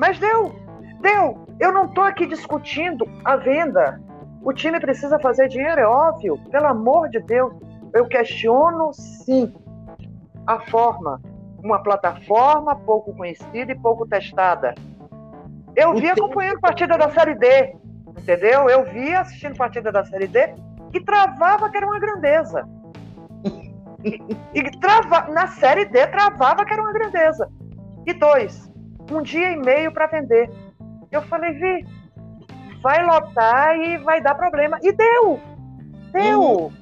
Mas deu. Deu. Eu não estou aqui discutindo a venda. O time precisa fazer dinheiro, é óbvio. Pelo amor de Deus. Eu questiono, sim, a forma. Uma plataforma pouco conhecida e pouco testada. Eu vi acompanhando partida da Série D, entendeu? Eu vi assistindo partida da Série D e travava que era uma grandeza. E, trava, na série D travava que era uma grandeza. E dois, um dia e meio para vender. Eu falei, Vi, vai lotar e vai dar problema. E deu! Deu! Uhum.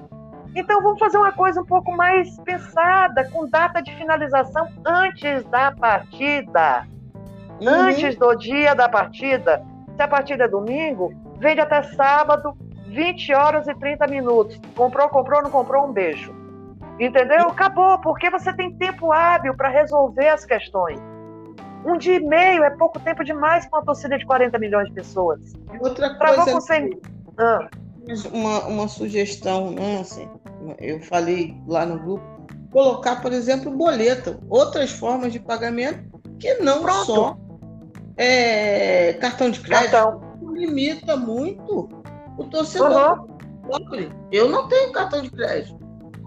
Então vamos fazer uma coisa um pouco mais pensada, com data de finalização antes da partida. Uhum. Antes do dia da partida. Se a partida é domingo, vende até sábado, 20 horas e 30 minutos. Comprou, comprou, não comprou, um beijo. Entendeu? Acabou, porque você tem tempo hábil para resolver as questões. Um dia e meio é pouco tempo demais para uma torcida de 40 milhões de pessoas. Outra coisa. Você... Ah. Uma, uma sugestão, né? Assim, eu falei lá no grupo, colocar, por exemplo, boleto, outras formas de pagamento que não Pronto. só é, cartão de crédito. Cartão. Limita muito o torcedor. Uhum. Eu não tenho cartão de crédito.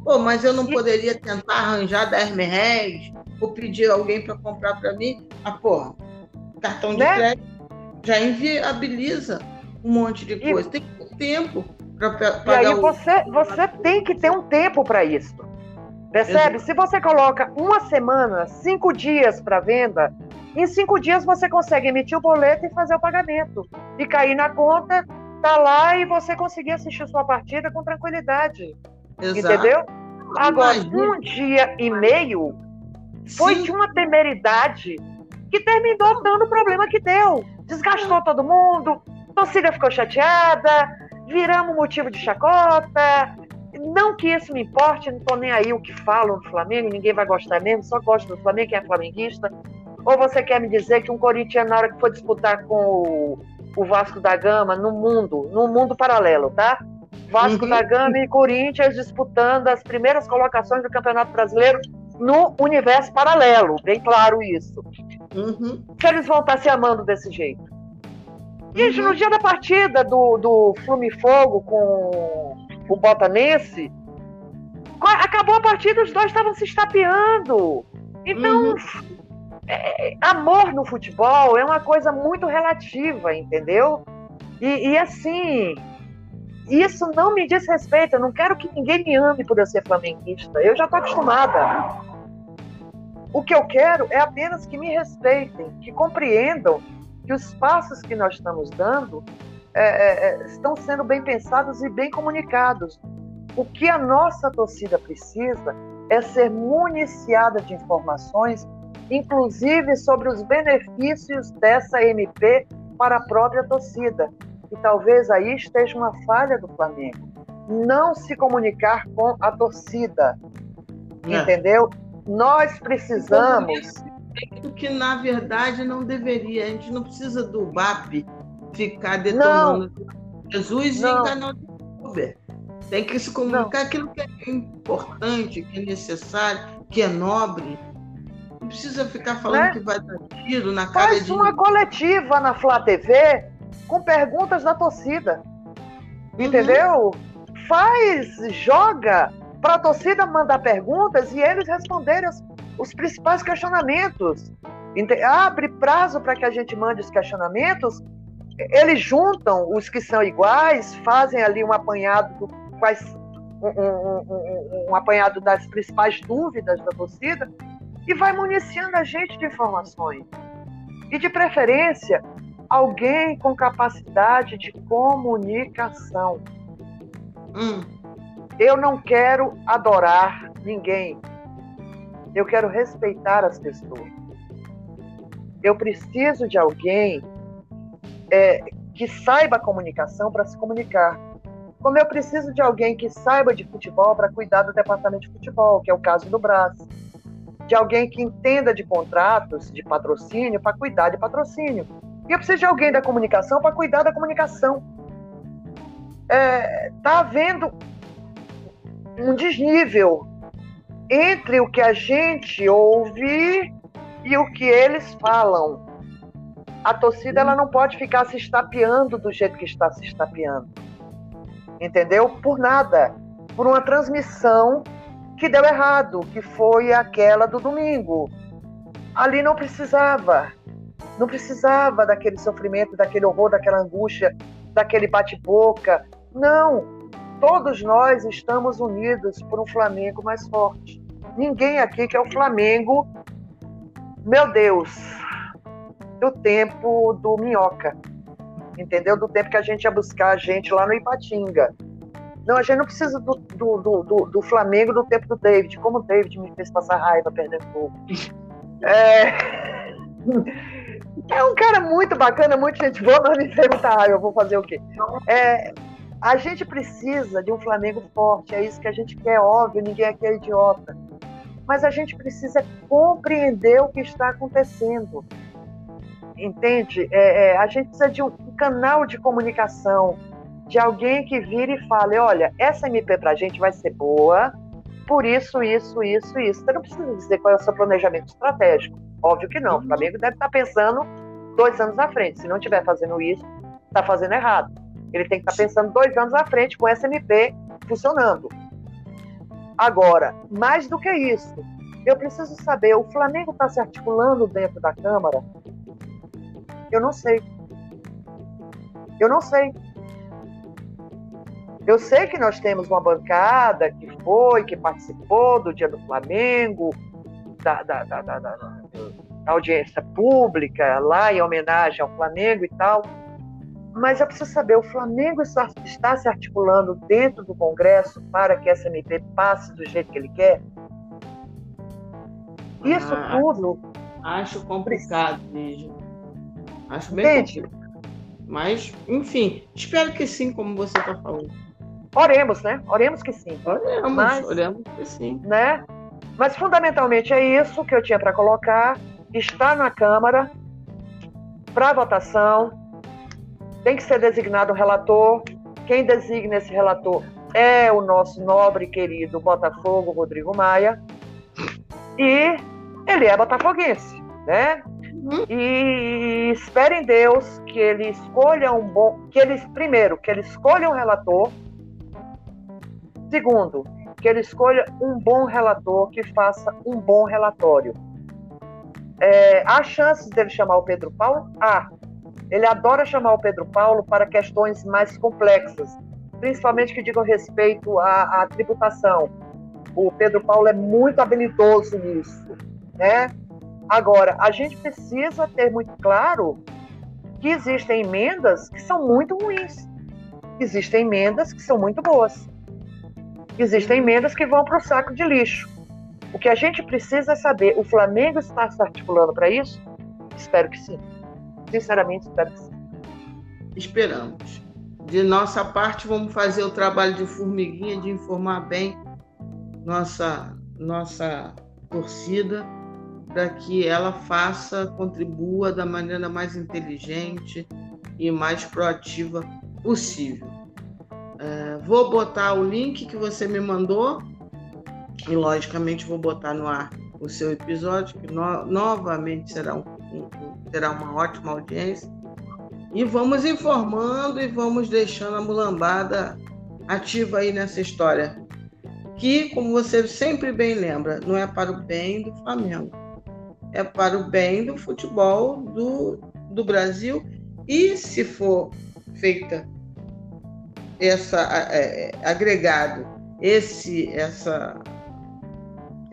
Pô, mas eu não poderia tentar arranjar 10 mil reais ou pedir alguém para comprar para mim? Ah, porra, cartão de né? crédito já inviabiliza um monte de coisa. E... Tem que ter tempo para pagar. E aí você, você tem que ter um tempo para isso. Percebe? Exato. Se você coloca uma semana, cinco dias para venda, em cinco dias você consegue emitir o boleto e fazer o pagamento. E cair na conta tá lá e você conseguir assistir sua partida com tranquilidade. Exato. Entendeu? Agora, um dia e meio foi Sim. de uma temeridade que terminou dando o problema que deu. Desgastou todo mundo, torcida ficou chateada, viramos motivo de chacota. Não que isso me importe, não tô nem aí o que falam do Flamengo, ninguém vai gostar mesmo, só gosta do Flamengo quem é flamenguista. Ou você quer me dizer que um corintiano, na hora que for disputar com o o Vasco da Gama no mundo, no mundo paralelo, tá? Vasco uhum. da Gama e Corinthians disputando as primeiras colocações do Campeonato Brasileiro no universo paralelo, bem claro isso. Uhum. Que eles vão estar se amando desse jeito. Gente, uhum. no dia da partida do, do Flume Fogo com o Botanense, acabou a partida, os dois estavam se estapeando. Então, uhum. é, amor no futebol é uma coisa muito relativa, entendeu? E, e, assim, isso não me diz respeito. Eu não quero que ninguém me ame por eu ser flamenguista. Eu já estou acostumada. O que eu quero é apenas que me respeitem, que compreendam que os passos que nós estamos dando é, é, é, estão sendo bem pensados e bem comunicados. O que a nossa torcida precisa é ser municiada de informações, inclusive sobre os benefícios dessa MP para a própria torcida. E talvez aí esteja uma falha do Flamengo. Não se comunicar com a torcida. É. Entendeu? Nós precisamos. Que na verdade não deveria. A gente não precisa do BAP ficar detonando não. Jesus não. e enganando o Uber. Tem que se comunicar não. aquilo que é importante, que é necessário, que é nobre. Não precisa ficar falando né? que vai dar tiro na cara Faz de. Faz uma coletiva na Flá TV com perguntas da torcida. Uhum. Entendeu? Faz, joga para a torcida mandar perguntas e eles responderem os, os principais questionamentos. Abre prazo para que a gente mande os questionamentos eles juntam os que são iguais, fazem ali um apanhado do, quais, um, um, um, um, apanhado das principais dúvidas da torcida e vai municiando a gente de informações. E de preferência, alguém com capacidade de comunicação. Hum. Eu não quero adorar ninguém. Eu quero respeitar as pessoas. Eu preciso de alguém é, que saiba a comunicação para se comunicar. Como eu preciso de alguém que saiba de futebol para cuidar do departamento de futebol, que é o caso do Brás. De alguém que entenda de contratos, de patrocínio, para cuidar de patrocínio. E eu preciso de alguém da comunicação para cuidar da comunicação. Está é, havendo um desnível entre o que a gente ouve e o que eles falam a torcida ela não pode ficar se estapeando do jeito que está se estapeando. Entendeu? Por nada. Por uma transmissão que deu errado, que foi aquela do domingo. Ali não precisava. Não precisava daquele sofrimento, daquele horror, daquela angústia, daquele bate-boca. Não. Todos nós estamos unidos por um Flamengo mais forte. Ninguém aqui quer o Flamengo. Meu Deus, do tempo do Minhoca, entendeu? Do tempo que a gente ia buscar a gente lá no Ipatinga. Não, a gente não precisa do, do, do, do, Flamengo do tempo do David, como o David me fez passar raiva perdendo fogo. É... é um cara muito bacana, muito gente boa, mas me muita raiva, eu vou fazer o quê? É... A gente precisa de um Flamengo forte, é isso que a gente quer, óbvio, ninguém aqui é idiota. Mas a gente precisa compreender o que está acontecendo entende? É, é, a gente precisa de um, canal de comunicação, de alguém que vire e fale: olha, essa MP para a gente vai ser boa, por isso, isso, isso, isso. Você não precisa dizer qual é o seu planejamento estratégico. Óbvio que não. O Flamengo deve estar pensando dois anos à frente. Se não estiver fazendo isso, está fazendo errado. Ele tem que estar pensando dois anos à frente com essa MP funcionando. Agora, mais do que isso, eu preciso saber: o Flamengo está se articulando dentro da Câmara eu não sei. Eu não sei. Eu sei que nós temos uma bancada que foi, que participou do Dia do Flamengo, da, da, da, da, audiência pública, lá em homenagem ao Flamengo e tal. Mas eu preciso saber, o Flamengo está, está se articulando dentro do Congresso para que essa MP passe do jeito que ele quer? Isso ah, tudo. Acho complicado, mesmo. Acho bem Entende? Mas, enfim, espero que sim, como você está falando. Oremos, né? Oremos que sim. Oremos, Mas, oremos que sim. Né? Mas fundamentalmente é isso que eu tinha para colocar. Está na Câmara para votação. Tem que ser designado um relator. Quem designa esse relator é o nosso nobre querido Botafogo, Rodrigo Maia. E ele é botafoguense, né? Uhum. E espere em Deus que ele escolha um bom. Que eles, primeiro, que ele escolha um relator Segundo, que ele escolha um bom relator que faça um bom relatório. É, há chances dele chamar o Pedro Paulo? Há. Ele adora chamar o Pedro Paulo para questões mais complexas, principalmente que digam respeito à, à tributação. O Pedro Paulo é muito habilidoso nisso, né? Agora, a gente precisa ter muito claro que existem emendas que são muito ruins. Existem emendas que são muito boas. Existem emendas que vão para o saco de lixo. O que a gente precisa é saber: o Flamengo está se articulando para isso? Espero que sim. Sinceramente, espero que sim. Esperamos. De nossa parte, vamos fazer o trabalho de formiguinha, de informar bem nossa, nossa torcida, para que ela faça, contribua da maneira mais inteligente e mais proativa possível. É, vou botar o link que você me mandou e, logicamente, vou botar no ar o seu episódio, que no, novamente será, um, um, terá uma ótima audiência. E vamos informando e vamos deixando a mulambada ativa aí nessa história. Que, como você sempre bem lembra, não é para o bem do Flamengo, é para o bem do futebol do, do Brasil. E se for feita essa é, agregado esse essa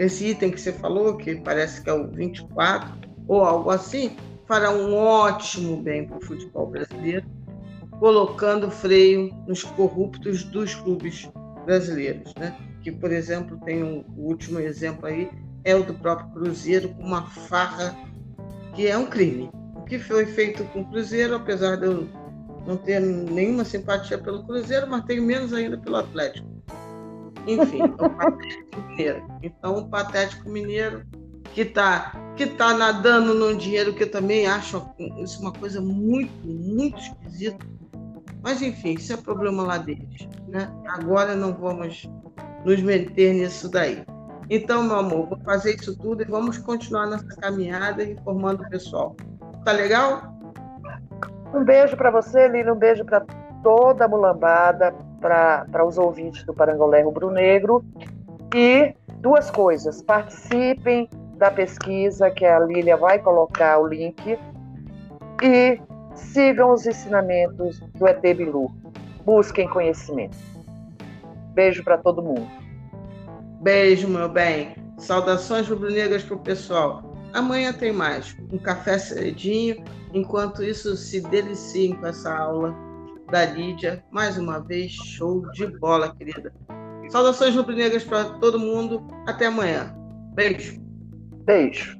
esse item que você falou, que parece que é o 24, ou algo assim, fará um ótimo bem para o futebol brasileiro, colocando freio nos corruptos dos clubes brasileiros. Né? Que, por exemplo, tem um, o último exemplo aí, é o do próprio Cruzeiro, com uma farra que é um crime. O que foi feito com o Cruzeiro, apesar de eu não ter nenhuma simpatia pelo Cruzeiro, mas tenho menos ainda pelo Atlético enfim, o Patético Mineiro. Então, o Patético Mineiro que está que tá nadando num dinheiro que eu também acho isso uma coisa muito, muito esquisita. Mas, enfim, isso é problema lá deles. Né? Agora não vamos nos meter nisso daí. Então, meu amor, vou fazer isso tudo e vamos continuar nessa caminhada informando o pessoal. Tá legal? Um beijo para você, Lili, um beijo para toda a mulambada, para os ouvintes do Parangolé Rubro Negro. E duas coisas: participem da pesquisa que a Lília vai colocar o link e sigam os ensinamentos do ET Bilu. Busquem conhecimento. Beijo para todo mundo. Beijo, meu bem. Saudações rubro-negras para o pessoal. Amanhã tem mais, um café cedinho. Enquanto isso, se deliciem com essa aula da Lídia. Mais uma vez, show de bola, querida. Saudações rubro-negras para todo mundo. Até amanhã. Beijo. Beijo.